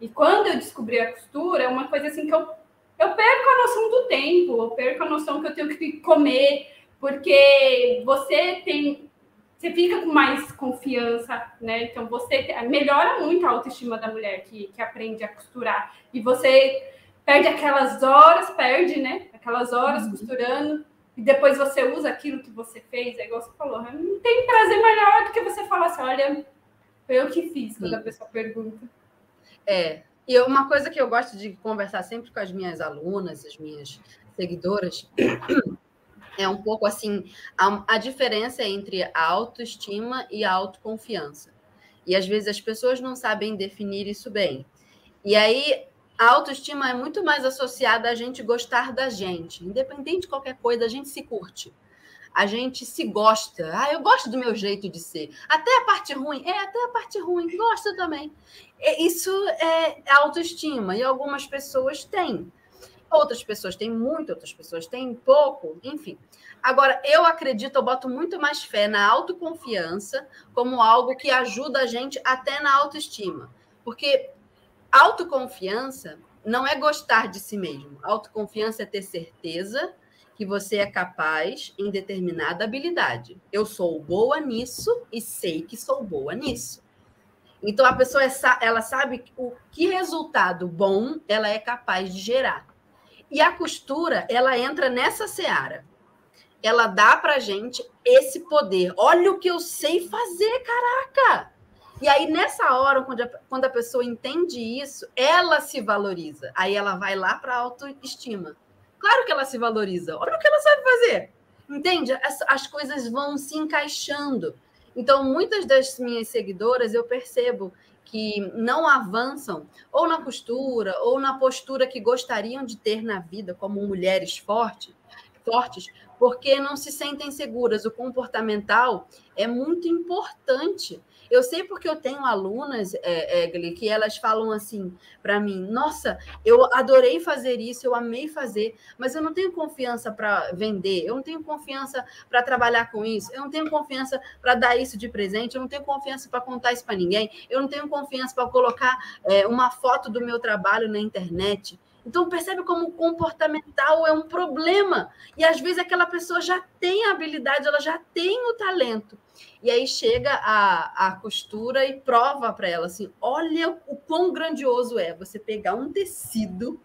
[SPEAKER 2] E quando eu descobri a costura, é uma coisa assim que eu, eu perco a noção do tempo, eu perco a noção que eu tenho que comer, porque você tem você fica com mais confiança, né? Então você melhora muito a autoestima da mulher que, que aprende a costurar. E você perde aquelas horas, perde, né? Aquelas horas uhum. costurando, e depois você usa aquilo que você fez, é igual você falou, né? não tem prazer melhor do que você falar assim, olha, foi eu que fiz, quando a pessoa pergunta.
[SPEAKER 1] É, e uma coisa que eu gosto de conversar sempre com as minhas alunas, as minhas seguidoras, é um pouco assim a, a, diferença entre a autoestima e a autoconfiança. E às vezes as pessoas não sabem definir isso bem. E aí a autoestima é muito mais associada a gente gostar da gente, independente de qualquer coisa, a gente se curte. a gente se gosta. Ah, eu gosto do meu jeito de ser. Até a parte ruim, é, até a parte ruim, gosto também. Isso é autoestima, e algumas pessoas têm. Outras pessoas têm muito, outras pessoas têm pouco, enfim. Agora, eu acredito, eu boto muito mais fé na autoconfiança como algo que ajuda a gente até na autoestima. Porque autoconfiança não é gostar de si mesmo. Autoconfiança é ter certeza que você é capaz em determinada habilidade. Eu sou boa nisso e sei que sou boa nisso. Então a pessoa é, ela sabe o que resultado bom ela é capaz de gerar. E a costura, ela entra nessa seara. Ela dá para gente esse poder. Olha o que eu sei fazer, caraca! E aí, nessa hora, quando a, quando a pessoa entende isso, ela se valoriza. Aí ela vai lá para a autoestima. Claro que ela se valoriza. Olha o que ela sabe fazer. Entende? As, as coisas vão se encaixando. Então, muitas das minhas seguidoras eu percebo que não avançam ou na costura ou na postura que gostariam de ter na vida como mulheres fortes, fortes, porque não se sentem seguras. O comportamental é muito importante. Eu sei porque eu tenho alunas, é, Egli, que elas falam assim para mim: Nossa, eu adorei fazer isso, eu amei fazer, mas eu não tenho confiança para vender, eu não tenho confiança para trabalhar com isso, eu não tenho confiança para dar isso de presente, eu não tenho confiança para contar isso para ninguém, eu não tenho confiança para colocar é, uma foto do meu trabalho na internet. Então, percebe como o comportamental é um problema. E às vezes aquela pessoa já tem a habilidade, ela já tem o talento. E aí chega a, a costura e prova para ela assim: olha o quão grandioso é você pegar um tecido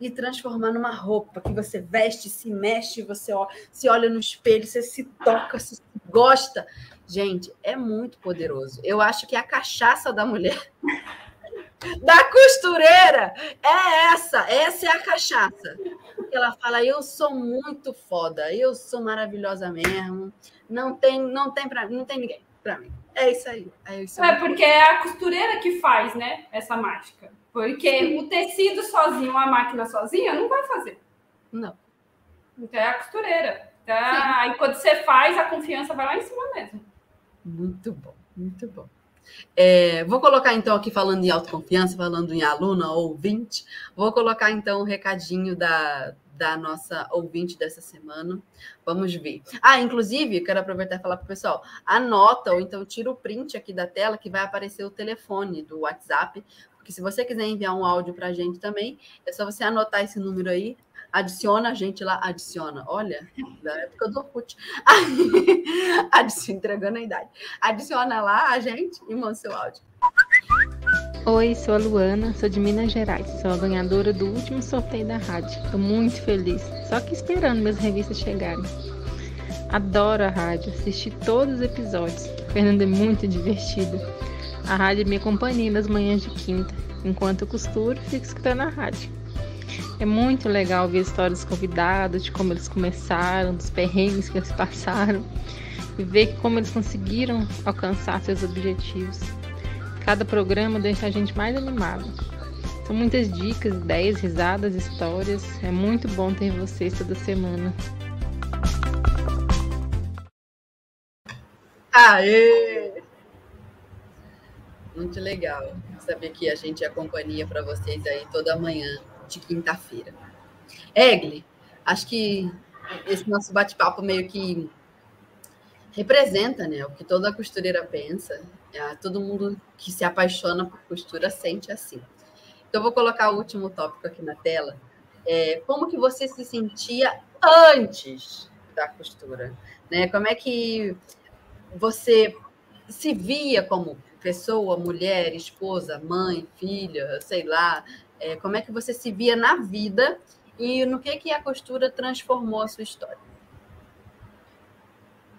[SPEAKER 1] e transformar numa roupa que você veste, se mexe, você ó, se olha no espelho, você se toca, se gosta. Gente, é muito poderoso. Eu acho que é a cachaça da mulher da costureira é essa, essa é a cachaça. Ela fala: "Eu sou muito foda, eu sou maravilhosa mesmo. Não tem, não tem para, não tem ninguém para mim". É isso aí.
[SPEAKER 2] É, isso aí. é porque é a costureira que faz, né, essa mágica. Porque o tecido sozinho, a máquina sozinha não vai fazer.
[SPEAKER 1] Não.
[SPEAKER 2] Então é a costureira. Então, aí quando você faz, a confiança vai lá em cima mesmo.
[SPEAKER 1] Muito bom, muito bom. É, vou colocar então aqui falando em autoconfiança, falando em aluna ou ouvinte, vou colocar então o um recadinho da, da nossa ouvinte dessa semana. Vamos ver. Ah, inclusive, quero aproveitar e falar para o pessoal: anota ou então tira o print aqui da tela que vai aparecer o telefone do WhatsApp. Porque se você quiser enviar um áudio para a gente também, é só você anotar esse número aí, adiciona a gente lá, adiciona. Olha, da época do Orkut. adiciona, entregando a idade. Adiciona lá a gente e manda seu áudio.
[SPEAKER 4] Oi, sou a Luana, sou de Minas Gerais, sou a ganhadora do último sorteio da rádio. Estou muito feliz, só que esperando minhas revistas chegarem. Adoro a rádio, assisti todos os episódios. Fernanda é muito divertida. A rádio é minha companhia nas manhãs de quinta. Enquanto eu costuro, fico escutando a rádio. É muito legal ver histórias dos convidados, de como eles começaram, dos perrengues que eles passaram e ver como eles conseguiram alcançar seus objetivos. Cada programa deixa a gente mais animado. São muitas dicas, ideias, risadas, histórias. É muito bom ter vocês toda semana.
[SPEAKER 1] Aê! Muito legal saber que a gente é companhia para vocês aí toda manhã de quinta-feira. Egli, acho que esse nosso bate-papo meio que representa né, o que toda costureira pensa. É, todo mundo que se apaixona por costura sente assim. Então, vou colocar o último tópico aqui na tela. É, como que você se sentia antes da costura? Né? Como é que você se via como pessoa, mulher, esposa, mãe, filha, sei lá, é, como é que você se via na vida e no que, que a costura transformou a sua história?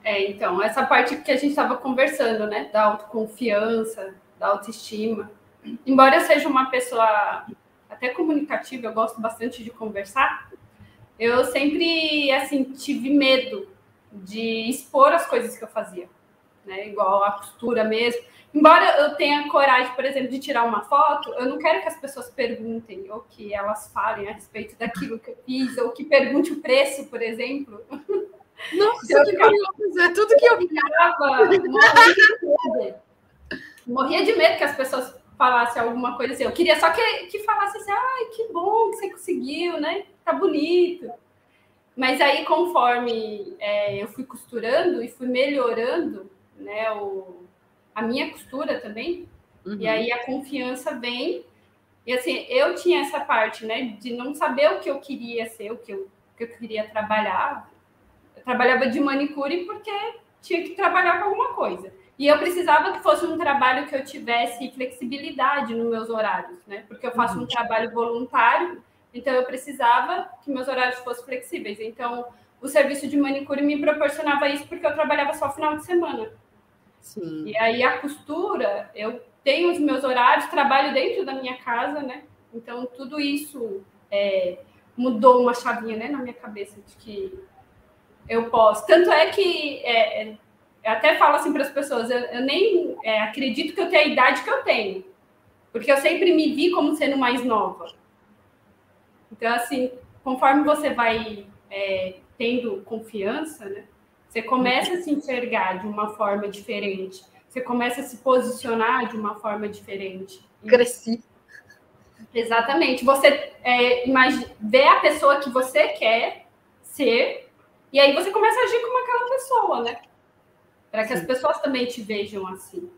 [SPEAKER 2] É, então, essa parte que a gente estava conversando, né, da autoconfiança, da autoestima. Embora eu seja uma pessoa até comunicativa, eu gosto bastante de conversar, eu sempre, assim, tive medo de expor as coisas que eu fazia, né, igual a costura mesmo. Embora eu tenha coragem, por exemplo, de tirar uma foto, eu não quero que as pessoas perguntem ou que elas falem a respeito daquilo que eu fiz, ou que pergunte o preço, por exemplo.
[SPEAKER 1] Nossa, que curioso. É tudo que eu ficava.
[SPEAKER 2] Morria de medo. Morria de medo que as pessoas falassem alguma coisa assim. Eu queria só que, que falasse assim, ai, que bom que você conseguiu, né? Tá bonito. Mas aí, conforme é, eu fui costurando e fui melhorando, né, o, a minha costura também, uhum. e aí a confiança vem. E assim, eu tinha essa parte, né, de não saber o que eu queria ser, o que eu, o que eu queria trabalhar. Eu trabalhava de manicure porque tinha que trabalhar com alguma coisa. E eu precisava que fosse um trabalho que eu tivesse flexibilidade nos meus horários, né? Porque eu faço um uhum. trabalho voluntário então, eu precisava que meus horários fossem flexíveis. Então, o serviço de manicure me proporcionava isso porque eu trabalhava só final de semana. Sim. E aí, a costura, eu tenho os meus horários, trabalho dentro da minha casa, né? Então, tudo isso é, mudou uma chavinha né, na minha cabeça de que eu posso. Tanto é que é, é eu até falo assim para as pessoas, eu, eu nem é, acredito que eu tenho a idade que eu tenho, porque eu sempre me vi como sendo mais nova. Então, assim, conforme você vai é, tendo confiança, né, você começa a se enxergar de uma forma diferente, você começa a se posicionar de uma forma diferente.
[SPEAKER 1] Cresci.
[SPEAKER 2] Exatamente. Você é, imagine, vê a pessoa que você quer ser, e aí você começa a agir como aquela pessoa, né? Para que Sim. as pessoas também te vejam assim.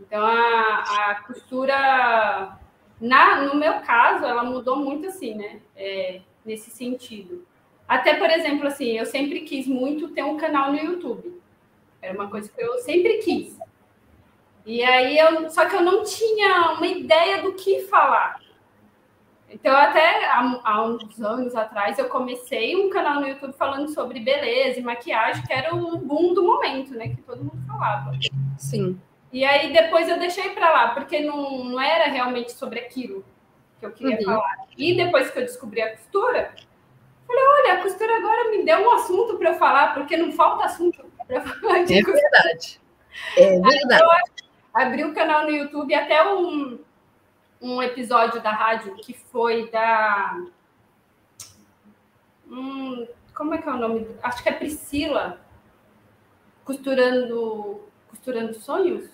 [SPEAKER 2] Então, a, a costura na, no meu caso, ela mudou muito assim, né? É, nesse sentido. Até, por exemplo, assim, eu sempre quis muito ter um canal no YouTube. Era uma coisa que eu sempre quis. E aí, eu, só que eu não tinha uma ideia do que falar. Então, até há, há, uns anos atrás, eu comecei um canal no YouTube falando sobre beleza e maquiagem, que era o boom do momento, né? Que todo mundo falava.
[SPEAKER 1] Sim.
[SPEAKER 2] E aí depois eu deixei para lá, porque não, não era realmente sobre aquilo que eu queria uhum. falar. E depois que eu descobri a costura, falei, olha, a costura agora me deu um assunto para eu falar, porque não falta assunto para falar
[SPEAKER 1] de É costura. verdade. É verdade.
[SPEAKER 2] abri o um canal no YouTube até um, um episódio da rádio que foi da. Hum, como é que é o nome? Acho que é Priscila, costurando, costurando sonhos.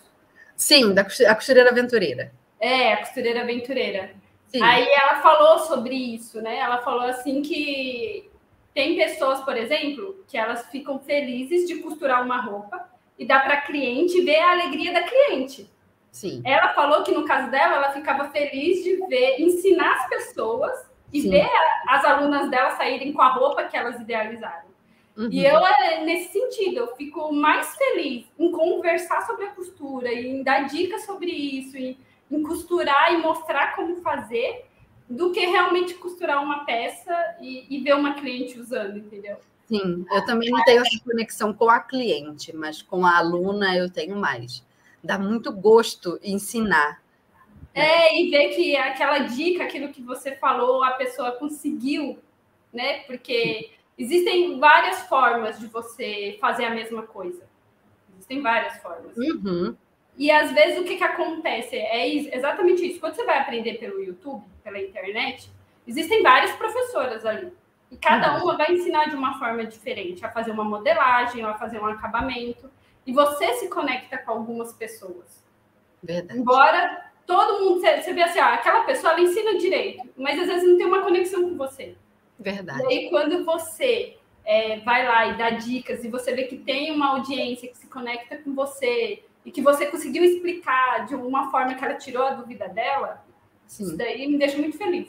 [SPEAKER 1] Sim, da a costureira aventureira.
[SPEAKER 2] É, a costureira aventureira. Sim. Aí ela falou sobre isso, né? Ela falou assim que tem pessoas, por exemplo, que elas ficam felizes de costurar uma roupa e dar para cliente ver a alegria da cliente.
[SPEAKER 1] Sim.
[SPEAKER 2] Ela falou que no caso dela, ela ficava feliz de ver, ensinar as pessoas e Sim. ver as alunas dela saírem com a roupa que elas idealizaram. Uhum. E eu, é, nesse sentido, eu fico mais feliz em conversar sobre a costura, em dar dicas sobre isso, em, em costurar e mostrar como fazer, do que realmente costurar uma peça e, e ver uma cliente usando, entendeu?
[SPEAKER 1] Sim, eu também não tenho essa conexão com a cliente, mas com a aluna eu tenho mais. Dá muito gosto ensinar.
[SPEAKER 2] É, e ver que aquela dica, aquilo que você falou, a pessoa conseguiu, né? Porque Existem várias formas de você fazer a mesma coisa. Existem várias formas.
[SPEAKER 1] Uhum.
[SPEAKER 2] E às vezes o que, que acontece é exatamente isso. Quando você vai aprender pelo YouTube, pela internet, existem várias professoras ali. E cada uhum. uma vai ensinar de uma forma diferente, a fazer uma modelagem, a fazer um acabamento. E você se conecta com algumas pessoas.
[SPEAKER 1] Verdade.
[SPEAKER 2] Embora todo mundo, você vê assim, ó, aquela pessoa ela ensina direito, mas às vezes não tem uma conexão com você.
[SPEAKER 1] Verdade.
[SPEAKER 2] E aí, quando você é, vai lá e dá dicas e você vê que tem uma audiência que se conecta com você e que você conseguiu explicar de uma forma que ela tirou a dúvida dela, Sim. isso daí me deixa muito feliz.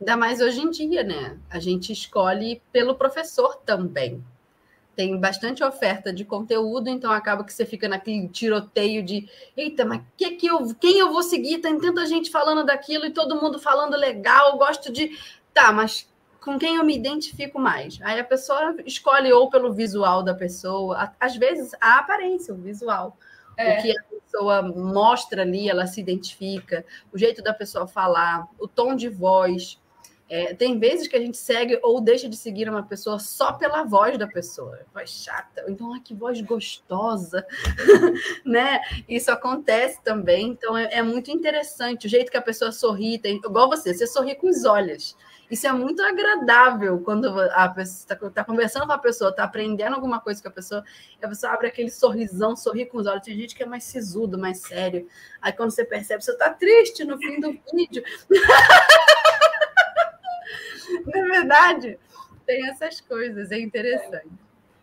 [SPEAKER 1] Ainda mais hoje em dia, né? A gente escolhe pelo professor também. Tem bastante oferta de conteúdo, então acaba que você fica naquele tiroteio de eita, mas que que eu, quem eu vou seguir? Tem tanta gente falando daquilo e todo mundo falando legal, gosto de. Tá, mas com quem eu me identifico mais. Aí a pessoa escolhe ou pelo visual da pessoa, às vezes a aparência, o visual. É. O que a pessoa mostra ali, ela se identifica, o jeito da pessoa falar, o tom de voz. É, tem vezes que a gente segue ou deixa de seguir uma pessoa só pela voz da pessoa. Voz chata. Então, ah, que voz gostosa. né? Isso acontece também. Então, é, é, muito interessante. O jeito que a pessoa sorri. Tem, igual você, você sorri com os olhos. Isso é muito agradável quando a pessoa está tá conversando com a pessoa, está aprendendo alguma coisa com a pessoa, e a pessoa abre aquele sorrisão, sorri com os olhos. Tem gente que é mais sisudo, mais sério. Aí quando você percebe, você está triste no fim do vídeo. Não é verdade? Tem essas coisas, é interessante.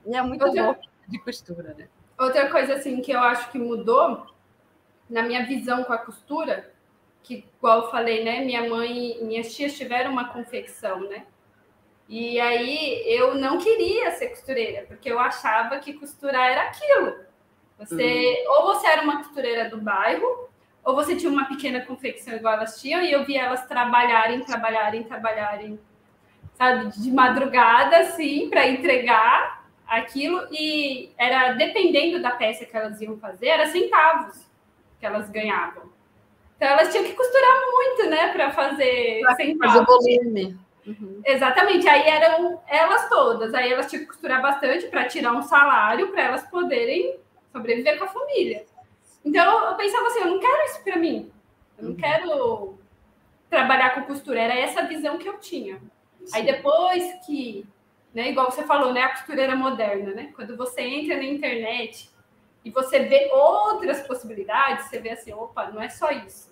[SPEAKER 1] E é muito Outra... bom de costura, né?
[SPEAKER 2] Outra coisa assim que eu acho que mudou na minha visão com a costura, que igual eu falei, né, minha mãe, minhas tias tiveram uma confecção, né? E aí eu não queria ser costureira, porque eu achava que costurar era aquilo. Você uhum. ou você era uma costureira do bairro, ou você tinha uma pequena confecção igual elas tinham, e eu via elas trabalharem, trabalharem, trabalharem, sabe, de madrugada, assim, para entregar aquilo e era dependendo da peça que elas iam fazer, era centavos que elas ganhavam. Então elas tinham que costurar muito, né, para fazer
[SPEAKER 1] pra centavos. Fazer volume.
[SPEAKER 2] Uhum. Exatamente, aí eram elas todas, aí elas tinham que costurar bastante para tirar um salário para elas poderem sobreviver com a família. Então eu pensava assim, eu não quero isso para mim, eu não uhum. quero trabalhar com costura, era essa visão que eu tinha. Sim. Aí depois que né? Igual você falou, né? A costureira moderna, né? Quando você entra na internet e você vê outras possibilidades, você vê assim, opa, não é só isso.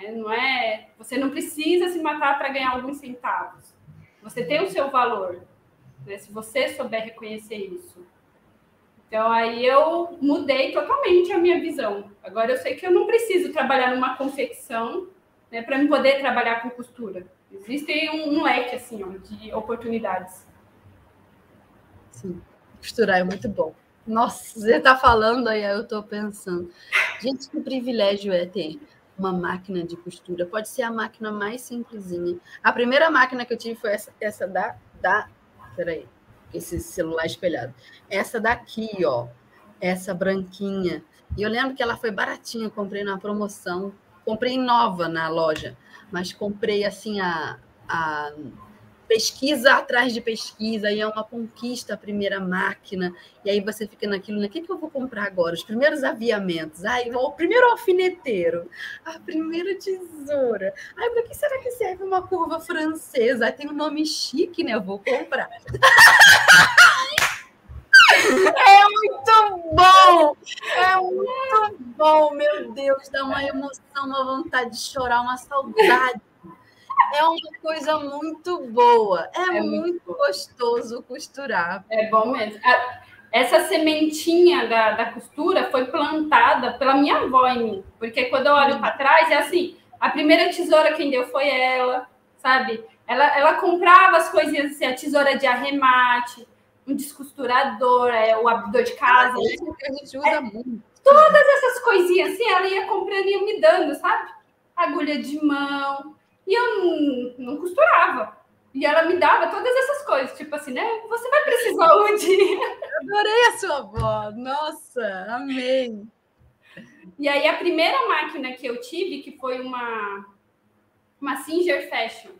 [SPEAKER 2] Né? Não é, você não precisa se matar para ganhar alguns centavos. Você tem o seu valor, né? Se você souber reconhecer isso. Então aí eu mudei totalmente a minha visão. Agora eu sei que eu não preciso trabalhar numa confecção, né, para me poder trabalhar com costura. Existe um, um leque assim, ó, de oportunidades.
[SPEAKER 1] Sim, costurar é muito bom. Nossa, você está falando aí, eu estou pensando. Gente, que privilégio é ter uma máquina de costura. Pode ser a máquina mais simplesinha. A primeira máquina que eu tive foi essa, essa da, da. Peraí, esse celular espelhado. Essa daqui, ó. Essa branquinha. E eu lembro que ela foi baratinha, comprei na promoção. Comprei nova na loja, mas comprei assim a, a pesquisa atrás de pesquisa, e é uma conquista a primeira máquina, e aí você fica naquilo, né? O que, que eu vou comprar agora? Os primeiros aviamentos, ai, o primeiro alfineteiro, a primeira tesoura. Ai, para que será que serve uma curva francesa? Ai, tem um nome chique, né? Eu vou comprar. É muito bom! É muito bom, meu Deus, dá uma emoção, uma vontade de chorar, uma saudade é uma coisa muito boa. É, é muito, muito gostoso costurar.
[SPEAKER 2] É bom mesmo. Essa sementinha da, da costura foi plantada pela minha avó em mim. Porque quando eu olho para trás, é assim: a primeira tesoura quem deu foi ela, sabe? Ela, ela comprava as coisinhas assim, a tesoura de arremate, um descosturador, é, o abridor de casa.
[SPEAKER 1] É isso que a gente usa é, muito.
[SPEAKER 2] Todas essas coisinhas assim, ela ia comprando e ia me dando, sabe? Agulha de mão, e eu não, não costurava. E ela me dava todas essas coisas, tipo assim, né? Você vai precisar um dia.
[SPEAKER 1] Adorei a sua avó. Nossa, amei.
[SPEAKER 2] E aí a primeira máquina que eu tive, que foi uma uma Singer Fashion,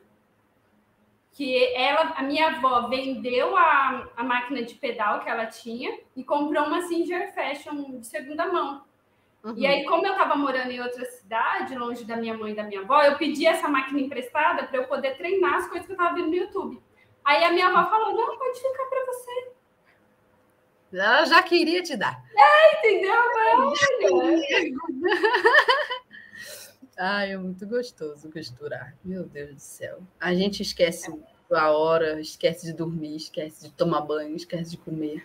[SPEAKER 2] que ela, a minha avó vendeu a, a máquina de pedal que ela tinha e comprou uma Singer Fashion de segunda mão. Uhum. E aí, como eu estava morando em outra cidade, longe da minha mãe e da minha avó, eu pedi essa máquina emprestada para eu poder treinar as coisas que eu estava vendo no YouTube. Aí a minha avó falou: não, pode ficar para você.
[SPEAKER 1] Ela já queria te dar.
[SPEAKER 2] É, entendeu?
[SPEAKER 1] Ai, é muito gostoso costurar. Meu Deus do céu. A gente esquece a hora, esquece de dormir, esquece de tomar banho, esquece de comer.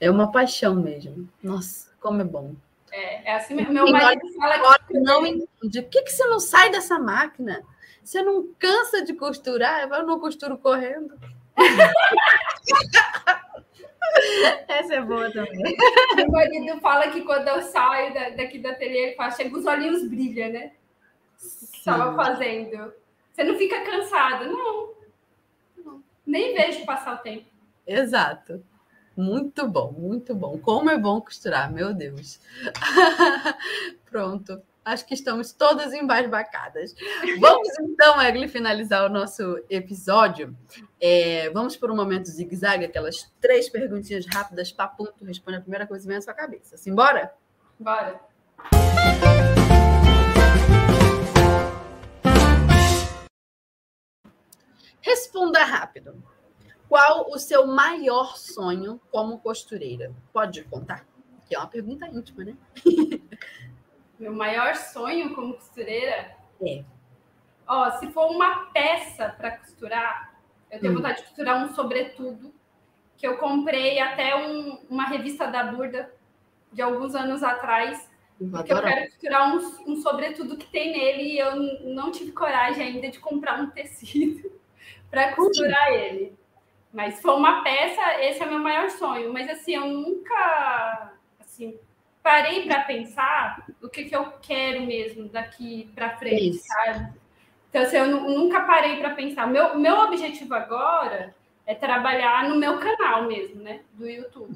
[SPEAKER 1] É uma paixão mesmo. Nossa, como é bom.
[SPEAKER 2] É, é assim mesmo. Meu marido fala
[SPEAKER 1] que não entende. Por que, que você não sai dessa máquina? Você não cansa de costurar? Eu não costuro correndo. Essa é boa também.
[SPEAKER 2] Meu marido fala que quando eu saio daqui do ateliê, ele fala, chega os olhinhos brilham, né? Estava fazendo. Você não fica cansado? Não. não. Nem vejo passar o tempo.
[SPEAKER 1] Exato. Muito bom, muito bom. Como é bom costurar, meu Deus. Pronto. Acho que estamos todas embasbacadas. Vamos então, Egli, finalizar o nosso episódio. É, vamos por um momento zigue-zague, aquelas três perguntinhas rápidas, papunto, responde a primeira coisa que vem à sua cabeça. Simbora?
[SPEAKER 2] Bora.
[SPEAKER 1] Responda rápido. Qual o seu maior sonho como costureira? Pode contar? Que é uma pergunta íntima, né?
[SPEAKER 2] Meu maior sonho como costureira?
[SPEAKER 1] É.
[SPEAKER 2] Ó, se for uma peça para costurar, eu tenho hum. vontade de costurar um sobretudo que eu comprei até um, uma revista da Burda de alguns anos atrás, porque eu quero costurar um, um sobretudo que tem nele e eu não tive coragem ainda de comprar um tecido para costurar ele. Mas for uma peça, esse é o meu maior sonho. Mas assim, eu nunca assim, parei para pensar o que, que eu quero mesmo daqui para frente, Isso. sabe? Então, assim, eu nunca parei para pensar. Meu, meu objetivo agora é trabalhar no meu canal mesmo, né? Do YouTube.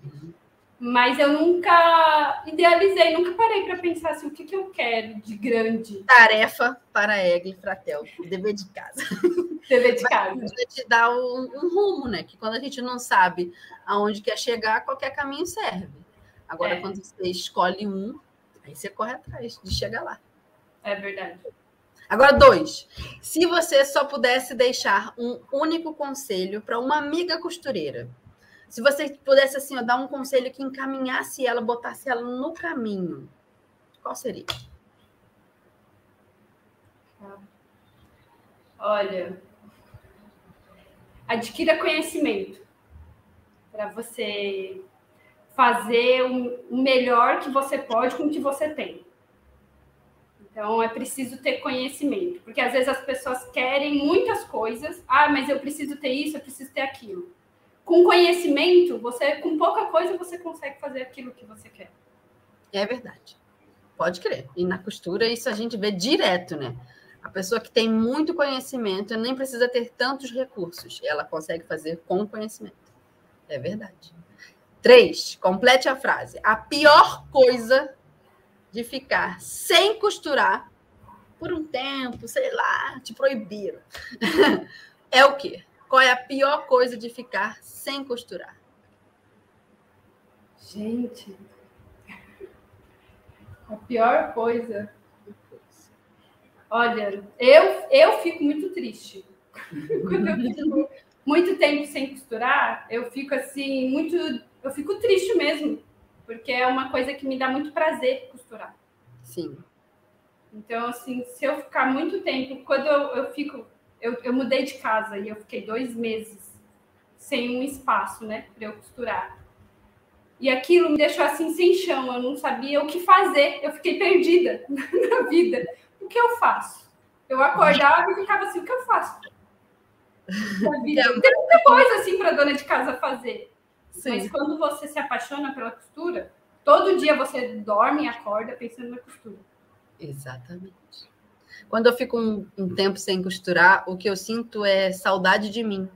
[SPEAKER 2] Mas eu nunca idealizei, nunca parei para pensar assim, o que, que eu quero de grande.
[SPEAKER 1] Tarefa para Egli Fratel, dever de casa.
[SPEAKER 2] Dever de casa.
[SPEAKER 1] Te dá um, um, rumo, né? Que quando a gente não sabe aonde quer chegar, qualquer caminho serve. Agora, é. quando você escolhe um, aí você corre atrás de chegar lá.
[SPEAKER 2] É verdade.
[SPEAKER 1] Agora, dois. Se você só pudesse deixar um único conselho para uma amiga costureira, se você pudesse assim, ó, dar um conselho que encaminhasse ela, botasse ela no caminho, qual seria?
[SPEAKER 2] Olha, adquira conhecimento para você fazer o melhor que você pode com o que você tem. Então é preciso ter conhecimento, porque às vezes as pessoas querem muitas coisas. Ah, mas eu preciso ter isso, eu preciso ter aquilo com conhecimento, você com pouca coisa você consegue fazer aquilo que você quer.
[SPEAKER 1] É verdade. Pode crer. E na costura isso a gente vê direto, né? A pessoa que tem muito conhecimento nem precisa ter tantos recursos. Ela consegue fazer com conhecimento. É verdade. Três, complete a frase. A pior coisa de ficar sem costurar por um tempo, sei lá, te proibiram. é o quê? Qual é a pior coisa de ficar sem costurar?
[SPEAKER 2] Gente, a pior coisa. Olha, eu, eu fico muito triste. Quando eu fico muito tempo sem costurar, eu fico assim, muito. Eu fico triste mesmo, porque é uma coisa que me dá muito prazer costurar.
[SPEAKER 1] Sim.
[SPEAKER 2] Então, assim, se eu ficar muito tempo, quando eu, eu fico eu, eu mudei de casa e eu fiquei dois meses sem um espaço, né, para eu costurar. E aquilo me deixou assim sem chão, eu não sabia o que fazer, eu fiquei perdida na vida. O que eu faço? Eu acordava e ficava assim: o que eu faço? Vida. Tem muita coisa assim para dona de casa fazer. Sim. Mas quando você se apaixona pela costura, todo dia você dorme e acorda pensando na costura.
[SPEAKER 1] Exatamente. Quando eu fico um, um tempo sem costurar, o que eu sinto é saudade de mim.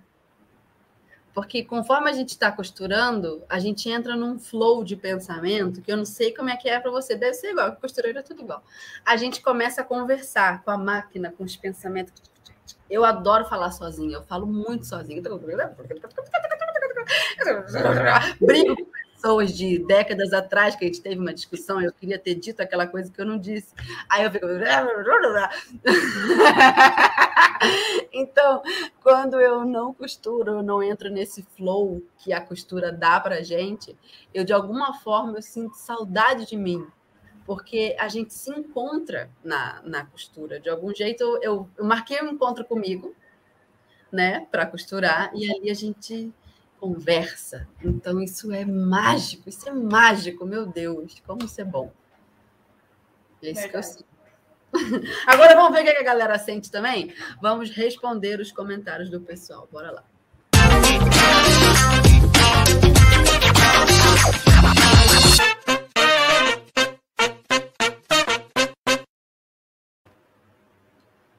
[SPEAKER 1] Porque conforme a gente está costurando, a gente entra num flow de pensamento que eu não sei como é que é para você. Deve ser igual, costureira é tudo igual. A gente começa a conversar com a máquina, com os pensamentos. Eu adoro falar sozinha, eu falo muito sozinha. Brigo com pessoas de décadas atrás que a gente teve uma discussão, eu queria ter dito aquela coisa que eu não disse. Aí eu fico. então, quando eu não costuro, eu não entro nesse flow que a costura dá pra gente, eu de alguma forma eu sinto saudade de mim. Porque a gente se encontra na, na costura. De algum jeito, eu, eu marquei um encontro comigo, né, para costurar, e ali a gente conversa. Então, isso é mágico, isso é mágico, meu Deus, como isso é bom. É isso Verdade. que eu sinto. Agora vamos ver o que a galera sente também? Vamos responder os comentários do pessoal. Bora lá.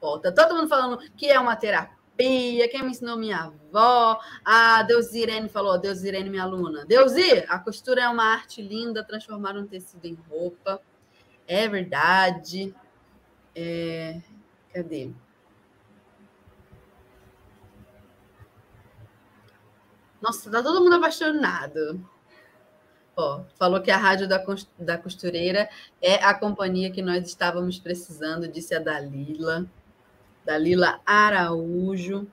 [SPEAKER 1] Ó, tá todo mundo falando que é uma terapia quem me ensinou minha avó. A Deus Irene falou, Deus Irene, minha aluna. Deusi, a costura é uma arte linda, transformar um tecido em roupa. É verdade. É... Cadê? Nossa, tá todo mundo apaixonado. Ó, falou que a rádio da, da costureira é a companhia que nós estávamos precisando, disse a Dalila. Dalila Araújo.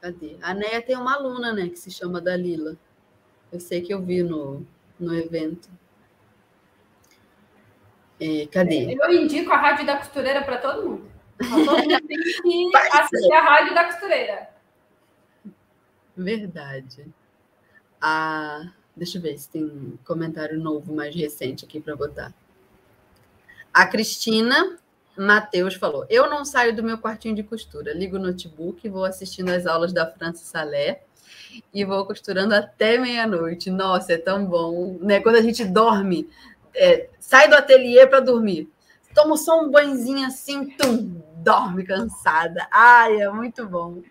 [SPEAKER 1] Cadê? A Neia tem uma aluna, né, que se chama Dalila. Eu sei que eu vi no, no evento. É, cadê?
[SPEAKER 2] Eu indico a Rádio da Costureira para todo mundo. Todo mundo tem que assistir a Rádio da Costureira.
[SPEAKER 1] Verdade. Ah, deixa eu ver se tem um comentário novo, mais recente aqui para botar. A Cristina Matheus falou: Eu não saio do meu quartinho de costura, ligo o notebook, vou assistindo as aulas da França Salé e vou costurando até meia-noite. Nossa, é tão bom, né? Quando a gente dorme, é, sai do ateliê para dormir, toma só um banhozinho assim, tum, dorme cansada. Ai, é muito bom.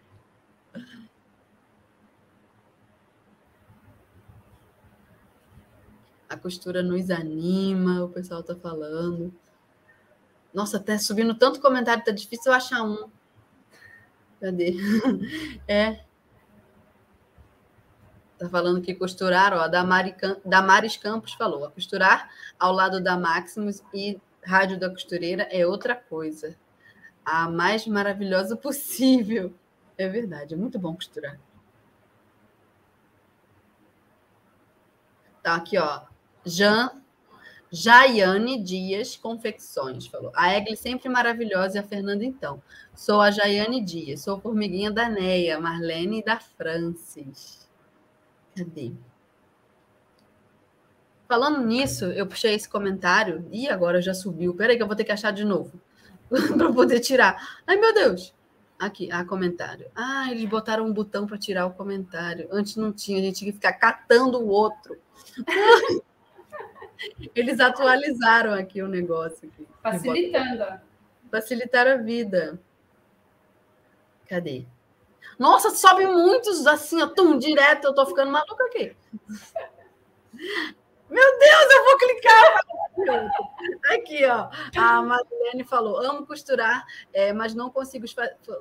[SPEAKER 1] A costura nos anima, o pessoal está falando. Nossa, até subindo tanto comentário, tá difícil eu achar um. Cadê? É. Tá falando que costurar, ó, a Damari, Damares Campos falou, costurar ao lado da Maximus e Rádio da Costureira é outra coisa. A mais maravilhosa possível. É verdade, é muito bom costurar. Tá aqui, ó. Jean Jaiane Dias Confecções, falou. A Egli sempre maravilhosa e a Fernanda então. Sou a Jaiane Dias, sou formiguinha da Neia, Marlene e da Francis. Cadê? Falando nisso, eu puxei esse comentário e agora já subiu. Peraí que eu vou ter que achar de novo para poder tirar. Ai, meu Deus! Aqui, ah, comentário. Ah, eles botaram um botão para tirar o comentário. Antes não tinha, a gente tinha que ficar catando o outro. Eles atualizaram aqui o negócio. Aqui.
[SPEAKER 2] Facilitando.
[SPEAKER 1] Facilitaram a vida. Cadê? Nossa, sobe muitos assim, ó, tum, direto. Eu tô ficando maluca aqui. Meu Deus, eu vou clicar. Aqui, ó. A Madeleine falou: amo costurar, é, mas não consigo,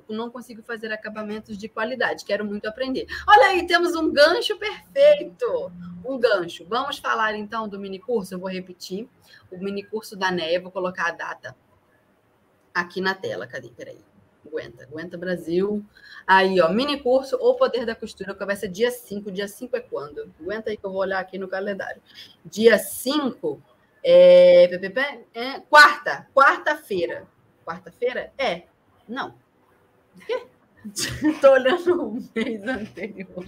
[SPEAKER 1] não consigo fazer acabamentos de qualidade. Quero muito aprender. Olha aí, temos um gancho perfeito. Um gancho. Vamos falar então do mini curso. Eu vou repetir o mini curso da NEA. Vou colocar a data aqui na tela. Cadê? Peraí. Aguenta, aguenta Brasil. Aí, ó, mini curso O Poder da Costura, que vai ser dia 5. Dia 5 é quando? Aguenta aí que eu vou olhar aqui no calendário. Dia 5 é, é quarta, quarta-feira. Quarta-feira? É. Não. Estou olhando o mês anterior.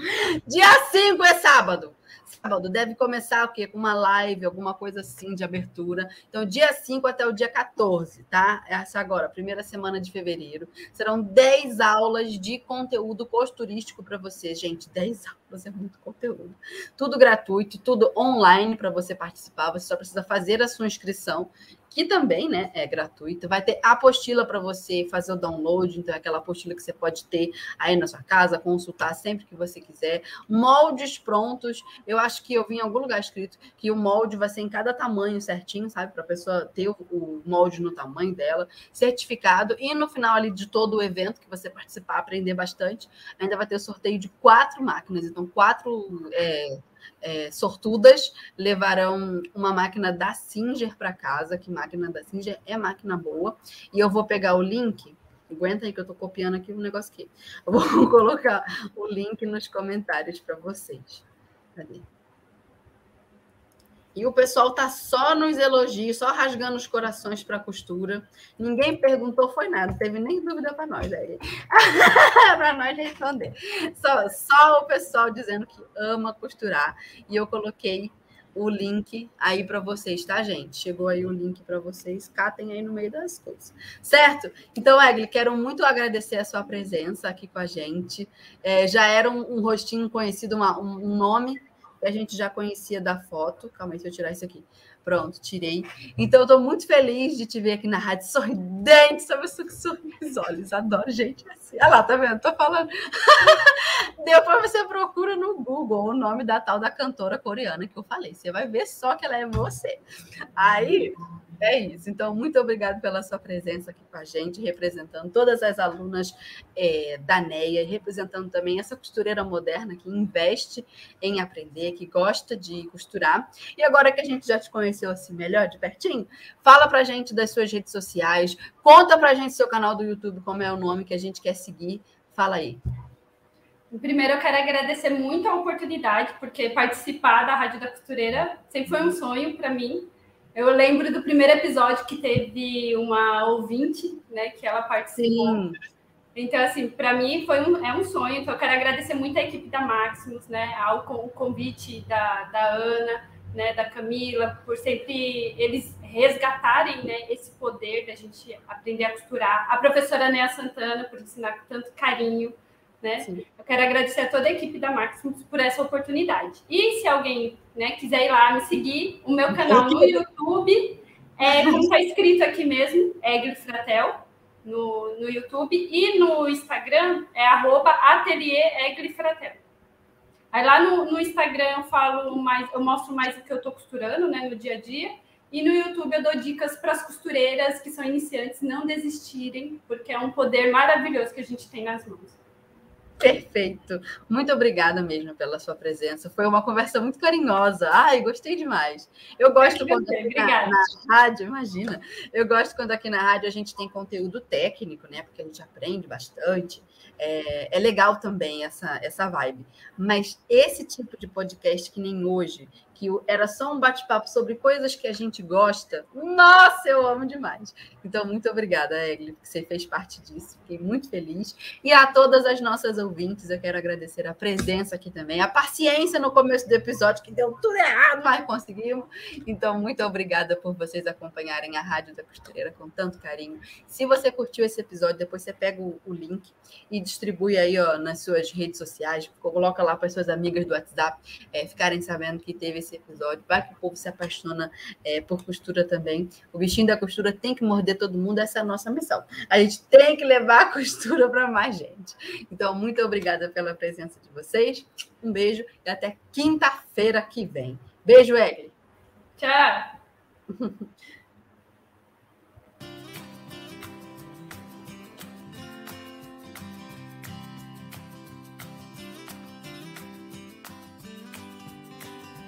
[SPEAKER 1] Dia 5 é sábado sábado deve começar o quê? Com uma live, alguma coisa assim de abertura. Então, dia 5 até o dia 14, tá? Essa agora, primeira semana de fevereiro. Serão 10 aulas de conteúdo costurístico para você, gente. 10 aulas é muito conteúdo. Tudo gratuito, tudo online para você participar. Você só precisa fazer a sua inscrição que também né, é gratuito. Vai ter apostila para você fazer o download, então é aquela apostila que você pode ter aí na sua casa, consultar sempre que você quiser. Moldes prontos. Eu acho que eu vi em algum lugar escrito que o molde vai ser em cada tamanho certinho, sabe? Para a pessoa ter o molde no tamanho dela, certificado. E no final ali de todo o evento que você participar, aprender bastante, ainda vai ter sorteio de quatro máquinas. Então, quatro. É, é, sortudas levarão uma máquina da Singer para casa, que máquina da Singer é máquina boa. E eu vou pegar o link. Aguenta aí que eu estou copiando aqui um negócio aqui. Eu vou colocar o link nos comentários para vocês. Cadê? E o pessoal tá só nos elogios, só rasgando os corações para costura. Ninguém perguntou, foi nada, teve nem dúvida para nós aí. para nós responder. Só, só o pessoal dizendo que ama costurar. E eu coloquei o link aí para vocês, tá, gente? Chegou aí o link para vocês, catem aí no meio das coisas. Certo? Então, Egli, quero muito agradecer a sua presença aqui com a gente. É, já era um, um rostinho conhecido, uma, um nome a gente já conhecia da foto. Calma aí, se eu tirar isso aqui. Pronto, tirei. Então, eu estou muito feliz de te ver aqui na rádio sorridente, sabe? Sorriso, olhos, adoro gente assim. Olha lá, tá vendo? Tô falando. Depois você procura no Google o nome da tal da cantora coreana que eu falei. Você vai ver só que ela é você. Aí, é isso. Então, muito obrigada pela sua presença aqui com a gente, representando todas as alunas é, da NEA, representando também essa costureira moderna que investe em aprender, que gosta de costurar. E agora que a gente já te conheceu assim melhor, de pertinho, fala pra gente das suas redes sociais, conta pra gente seu canal do YouTube, como é o nome que a gente quer seguir. Fala aí.
[SPEAKER 2] Primeiro, eu quero agradecer muito a oportunidade, porque participar da Rádio da Costureira sempre foi um sonho para mim. Eu lembro do primeiro episódio que teve uma ouvinte, né, que ela participou. Sim. Então, assim, para mim foi um, é um sonho. Então, eu quero agradecer muito a equipe da Maximus, né, ao o convite da, da Ana, né, da Camila, por sempre eles resgatarem né, esse poder da gente aprender a costurar. A professora Nea Santana, por ensinar com tanto carinho. Né? Eu quero agradecer a toda a equipe da Maximus por essa oportunidade. E se alguém né, quiser ir lá me seguir, o meu canal no YouTube, é, como está escrito aqui mesmo, Egli Fratel, no, no YouTube, e no Instagram é arroba. Aí lá no, no, Instagram eu falo mais, eu mostro mais o que eu estou costurando né, no dia a dia. E no YouTube eu dou dicas para as costureiras que são iniciantes não desistirem, porque é um poder maravilhoso que a gente tem nas mãos.
[SPEAKER 1] Perfeito. Muito obrigada mesmo pela sua presença. Foi uma conversa muito carinhosa. Ai, gostei demais. Eu gosto quando aqui na, na, rádio, imagina. Eu gosto quando aqui na rádio a gente tem conteúdo técnico, né? Porque a gente aprende bastante. É, é legal também essa, essa vibe. Mas esse tipo de podcast que nem hoje, que era só um bate-papo sobre coisas que a gente gosta. Nossa, eu amo demais. Então, muito obrigada, Egli, que você fez parte disso. Fiquei muito feliz. E a todas as nossas ouvintes, eu quero agradecer a presença aqui também, a paciência no começo do episódio, que deu tudo errado, mas conseguimos. Então, muito obrigada por vocês acompanharem a Rádio da Costureira com tanto carinho. Se você curtiu esse episódio, depois você pega o, o link e distribui aí ó, nas suas redes sociais, coloca lá para as suas amigas do WhatsApp é, ficarem sabendo que teve esse episódio. Vai que o povo se apaixona é, por costura também. O bichinho da costura tem que morder todo mundo, essa é a nossa missão. A gente tem que levar a costura para mais gente. Então, muito obrigada pela presença de vocês. Um beijo e até quinta-feira que vem. Beijo, Egli.
[SPEAKER 2] Tchau.